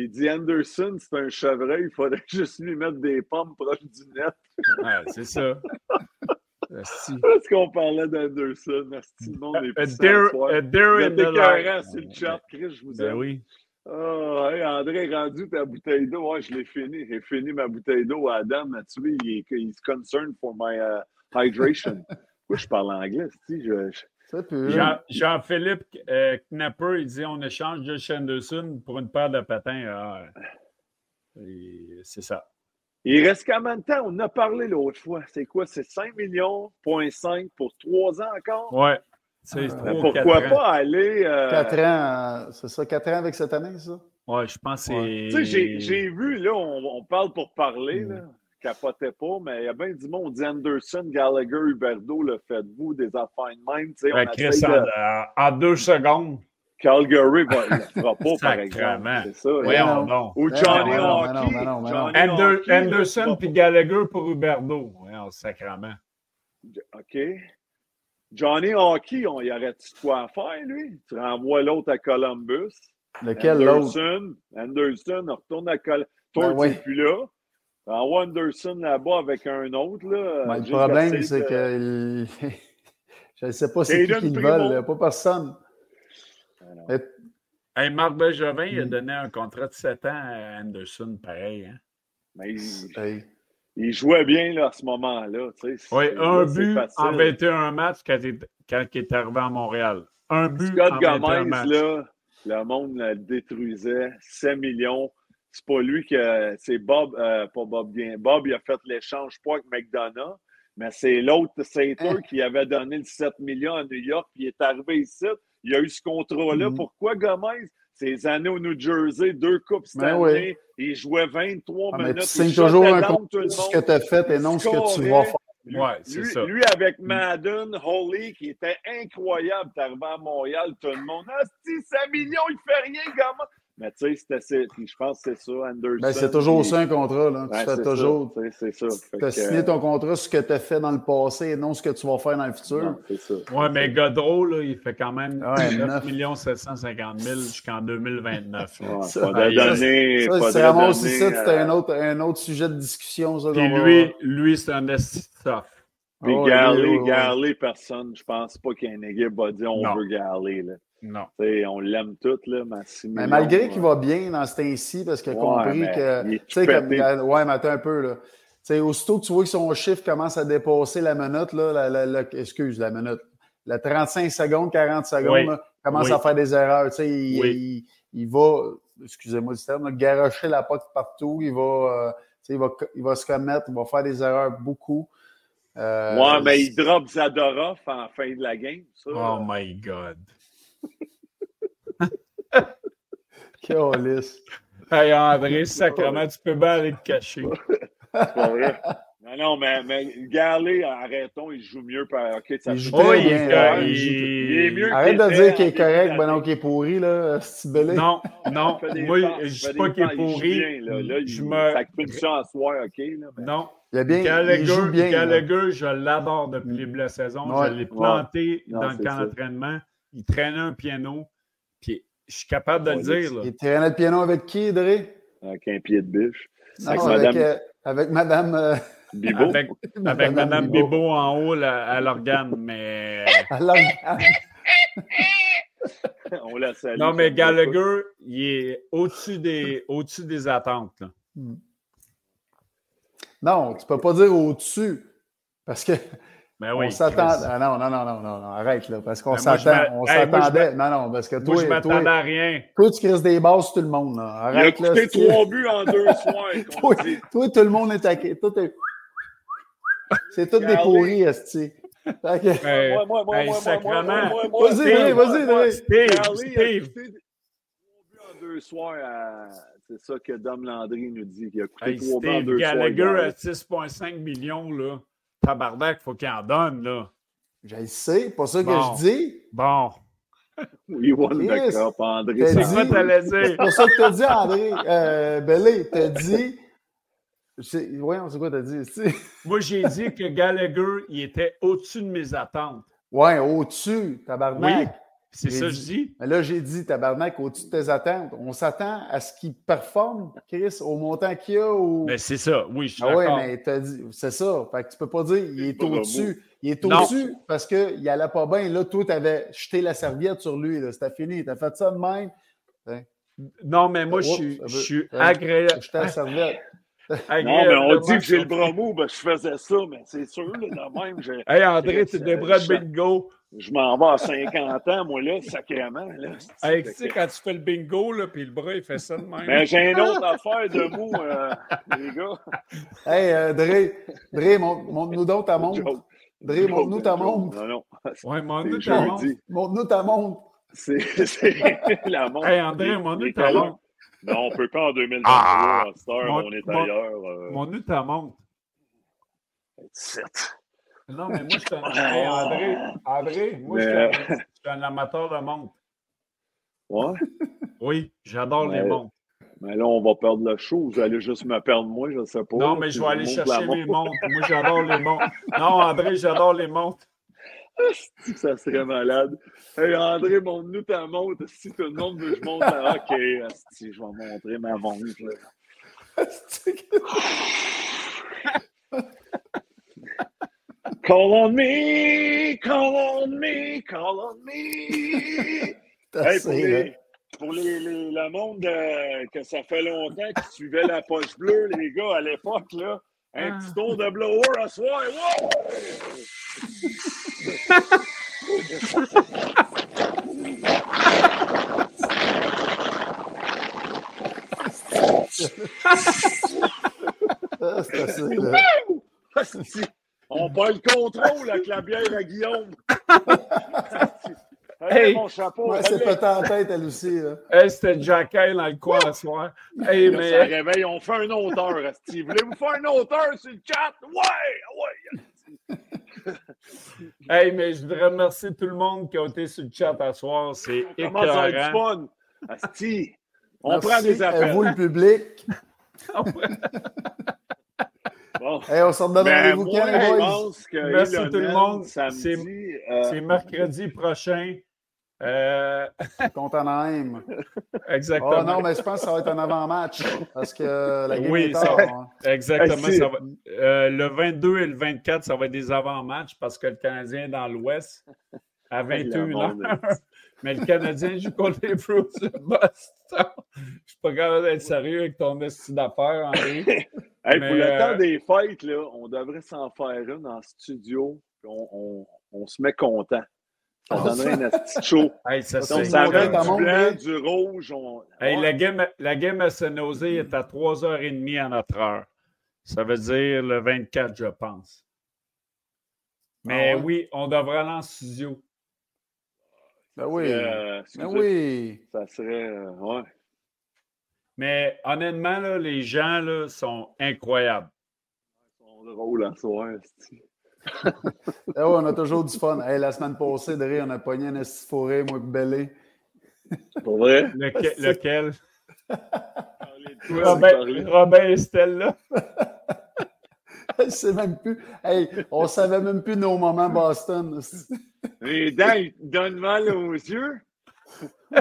Il dit Anderson, c'est un chevreuil, il faudrait (laughs) juste lui mettre des pommes proches du net. Ouais, c'est ça. Est-ce qu'on parlait d'Anderson? Merci, le monde est plus Darren sur le chat, Chris, je vous ben aime. Oui. Oh, hey, André, rendu ta bouteille d'eau. Ouais, je l'ai fini. J'ai fini ma bouteille d'eau. Adam m'a tué. Il, il se concerne pour my uh, hydration. (laughs) Pourquoi je parle anglais? Si, je, Jean, Jean-Philippe euh, Knapper, il dit on échange Josh Anderson pour une paire de patins. Ah, c'est ça. Il reste combien de temps? On en a parlé l'autre fois. C'est quoi? C'est 5 millions, 5 pour 3 ans encore? Oui. Euh, pourquoi pas aller. 4 euh, ans, c'est ça, 4 ans avec cette année, ça? Oui, je pense que c'est. Tu sais, j'ai vu, là, on, parle pour parler, là. Mm. Capotait pas, mais il y a bien du monde. dit Anderson, Gallagher, Huberdo, le faites-vous, des affaires de même. Ben, Chris, de... en, deux secondes. Calgary va, le (laughs) fera pas, par exemple. C'est ça. Voyons donc. Ou Johnny Hockey. Anderson puis Gallagher pour Huberdo. Voyons, sacrement. OK. Johnny Hockey, on y aurait-tu quoi faire, lui? Tu renvoies l'autre à Columbus. Lequel l'autre? Anderson, Anderson, on retourne à Columbus. Toi, ben, tu plus là. Renvoie Anderson là-bas avec un autre. Là, ben, le problème, c'est que (laughs) je ne sais pas c'est qui qui le veulent. Pas personne. Hey, Marc Bergevin, il a mm. donné un contrat de 7 ans à Anderson, pareil. Hein? Mais il, jouait bien là, à ce moment-là. Oui, un but en 21 matchs quand, il, quand il est arrivé à Montréal. Un but Scott en Gomez, 21 matchs. Là, le monde le détruisait. 7 millions. C'est pas lui que. C'est Bob, euh, pas Bob bien. Bob, il a fait l'échange pas avec McDonough, mais c'est l'autre Sater hein? qui avait donné le 7 millions à New York, puis il est arrivé ici. Il a eu ce contrat-là. Mm-hmm. Pourquoi Gomez? Ces années au New Jersey, deux coupes cette ben année. Il jouait 23 ah, minutes. Mais tu signes toujours un contrat ce que tu as fait et non ce que tu vas faire. Lui, ouais, c'est ça. lui, avec Madden, Holly, qui était incroyable, t'es arrivé à Montréal, tout le monde. Ah, si, 5 millions, il fait rien, gamin. Mais tu sais, je pense que c'est ça, Anderson. Ben, c'est toujours ça un contrat. Là. tu fais toujours. C'est ça. Tu as signé ton contrat sur ce que tu as fait dans le passé et non ce que tu vas faire dans le futur. C'est ça. Oui, mais Godreau, là, il fait quand même ouais, 9 750 000 jusqu'en 2029. Ouais, ça, pas. Ça, c'est vraiment aussi ça, c'était un, autre, un autre sujet de discussion. Ça, Puis lui, lui c'est un esti Puis oh, Garley, Garley, personne, je pense pas qu'il y ait un équipe va dire on veut Garley. Là. Non. on l'aime tout, là, Mais malgré qu'il va bien dans ce temps-ci, parce qu'il a compris que. Tu sais, comme. Ouais, mais attends un peu, là. sais, aussitôt que tu vois que son chiffre commence à dépasser la minute, là, la, excuse, la minute, la 35 secondes, 40 secondes, commence à faire des erreurs. Il, il, va, excusez-moi du terme, garocher la pote partout. Il va, euh, il, va, il va se commettre, il va faire des erreurs beaucoup. Euh, ouais, mais il drop Zadorov en fin de la game. Ça, oh my God. (laughs) Calice. Hey André, sacrement, tu peux bien aller te cacher. C'est pas vrai. Non, non, mais, mais Garley, arrêtons, il joue mieux. Par... OK, ça il joue bien. Il, il, est mieux Arrête de dire qu'il est correct, ben non, qu'il est pourri, là, Non, non, moi, je ne dis pas qu'il est pourri. Bien, là. je me... Ça crée ça à soir, OK? Là, mais... Non. Il, a bien, Gallagher, il joue bien. Gallagher, je l'adore depuis le début de la saison. je l'ai planté ouais. dans le camp d'entraînement. Il traînait un piano. Puis je suis capable de le dire. Là. Il traînait le piano avec qui, Dre? Avec un pied de biche. avec, Madame... Euh, avec Madame. Euh, Bibo. Avec, (laughs) avec Madame, Bibo. en haut à l'organe, mais. à l'organe. (laughs) On la salue. Non, mais Gallagher, il est au-dessus des, au des attentes. Là. Hmm. Non, tu ne peux pas dire au-dessus. Parce que ben oui, on s'attendait. Ah non, non, non, non, non, non, arrête là, parce qu'on ben s'attendait. On s'attendait. Non, non, parce que toi, moi, je m'attendais à rien. Toi, tu crises des bases sur tout le monde. Là. Arrête, Il a coûté trois buts en deux (laughs) soirs. toi, toi, tout le monde est taqué. Est... C'est tout des pourris, Esti. Okay. Moi, moi, moi, moi, moi, moi, moi, Vas-y, vas-y, vas-y. Steve, Steve. Trois buts en deux soirs C'est ça que Dom Landry nous dit. Il a coûté trois buts en deux soirs. Gallagher à 6,5 millions, là. Tabarnak, faut qu'il en donne, là. Je le sais, pas ça que je dis. Bon. We won the cup, André. C'est quoi t'allais dire? C'est pour ça que t'as dit, André. Euh, t'as dit. C'est- Voyons, c'est quoi t'as dit? c'est- Moi, j'ai dit que Gallagher, il était au-dessus de mes attentes. Ouais, au-dessus, tabarnak. C'est ça que dit- je dis. Mais là, j'ai dit, tabarnak, au-dessus de tes attentes. On s'attend à ce qu'il performe, Chris, au montant qu'il a. Ou... Mais c'est ça, oui, je suis Ah oui, mais t'as dit, c'est ça. Fait que tu peux pas dire il est au-dessus. Il est au-dessus parce qu'il allait pas bien. Là, toi, tu avais jeté la serviette sur lui. là. C'était fini. Tu as fait ça de même. Non, mais moi, je suis, je suis agréable. Jeté la serviette. (laughs) Non, mais on dit que j'ai le bras mou, ben, je faisais ça, mais c'est sûr, là, de même, j'ai- Hey, André, tu des bras de bingo. Je m'en vais à 50 ans, moi, là, sacrément. Là, Hey, tu sais, quand tu fais le bingo, là, puis le bras, il fait ça de même. Mais j'ai une autre affaire de mou, euh, les gars. Hey, euh, Dre, Dre, montre- montre-nous donc ta montre. Dre, montre-nous ta montre. Non, non. Ouais, mon C'est nous ta montre. Montre-nous ta montre. C'est la montre. Hey, André, Les- mon les ta montre. Non, on peut pas en 2023, Ah! à cette heure, Mon- on est mon- ailleurs. Euh, Mon nous ta montre. 17. Non, mais moi, je suis un... (laughs) Hey, André, André, moi, je suis un- je suis un amateur de montres. Ouais. (laughs) Oui, j'adore les montres. Mais là, on va perdre le show. Vous allez juste me perdre moi, je ne sais pas. Non, mais je vais aller chercher mes montres. (laughs) Moi, j'adore les montres. Non, André, j'adore les montres. montre, Ça serait malade. Hey, André, montre-nous ta montre. Si tout le monde veut que je monte la... OK, asti, je vais montrer ma montre. Call on me, call on me, call on me. (laughs) Hey, pour les, pour les, les- le monde euh, que ça fait longtemps qui suivait la poche bleue, les gars, à l'époque, là, un Ah. petit tour de blower à soir. Wow! (laughs) Ah, c'est assez, là. Asti, On perd le contrôle avec la bière à Guillaume. (laughs) Hey, Hey! mon chapeau. Ouais, c'est pété en tête, elle aussi. Là. Hey, c'était Jack Hay dans le coin ce soir. Hey, Là, Ça mais. réveille, on fait un auteur, Asti. Voulez-vous faire un auteur sur le chat? Ouais! Ouais! (laughs) Hey, mais je voudrais remercier tout le monde qui a été sur le chat à soir. C'est On commence à être écœurant. fun. Asti, on Merci prend des à appels. vous, le public. (laughs) Bon. Hey, on Ben, rendez-vous quand, les Merci Elon tout le monde. Euh, C'est mercredi prochain. Euh, Contanaheim. (laughs) exactement. Oh non, mais je pense que ça va être un avant-match. Parce que la game Oui, est tard. hein. Exactement. Ça va- euh, le 22 et le 24, ça va être des avant-matchs parce que le Canadien est dans l'Ouest à Le 21 monde h (laughs) Mais le Canadien joue contre les Bruins de Boston. Je suis pas capable d'être sérieux avec ton esti d'affaires, Henri. (laughs) hey, mais, pour le euh, temps des fêtes, là, on devrait s'en faire une en studio. On, on- on se met content. Ça Ah, donnerait un petit show. (laughs) Hey, ça, Ça, Donc, ça du blanc, du rouge. On... Hey, Ouais. la, game, la game à San Jose est à 3h30 à notre heure. Ça veut dire le 24, je pense. Mais Ah ouais? oui, on devrait aller en studio. Ben oui. Euh, Ben oui. Ça serait. euh, ouais. Mais honnêtement, là, les gens là, sont incroyables. Ils sont drôles à soir. (laughs) Eh on a toujours du fun. Hey, la semaine passée, Dre, on a pogné un esti forêt, moi et Bellé. Pour vrai? (laughs) Lequel? (laughs) Robin, Robin et Stella. Je sais même plus. Hey, on savait même plus nos moments Boston. Les dents, ils te donnent mal aux yeux. (laughs)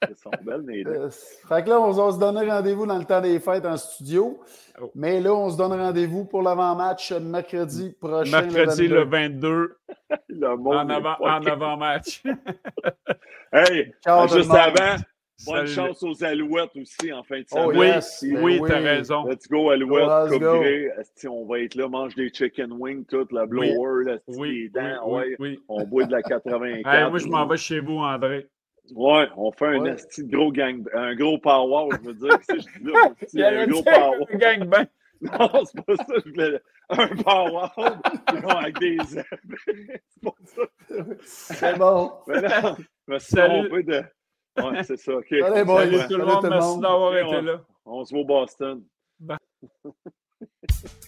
Elles sont belles. Euh, Fait que là, on va se donner rendez-vous dans le temps des fêtes en studio. Oh. Mais là, on se donne rendez-vous pour l'avant-match mercredi prochain. Mercredi le 22. 22, Le en, avant, en avant-match. (laughs) Hey, Ciao, juste monde. avant, bonne Salut. chance aux Alouettes aussi en fin de Oh, semaine. Yes. Ben oui, oui. t'as raison. Let's go, Alouette, Go, let's go. On va être là, mange des chicken wings, tout, la blower, la Oui, des oui, dents, oui, ouais. oui. On boit de la (laughs) 84. Hey, moi, je m'en vais chez vous, André. Ouais, on fait un Ouais. esti de gros gang, un gros power, je veux dire. Si je dis là, (laughs) esti, Il y avait un gros power. un gangbang. (laughs) Non, c'est pas ça, je voulais un power non, avec des ailes. c'est pas ça. C'est bon. Mais non, je me suis Salut. trompé de. Ouais, c'est ça, OK. Allez, boys. Salut Ouais. tout le Salut monde, merci d'avoir été on- là. On se voit au Boston. Que (laughs)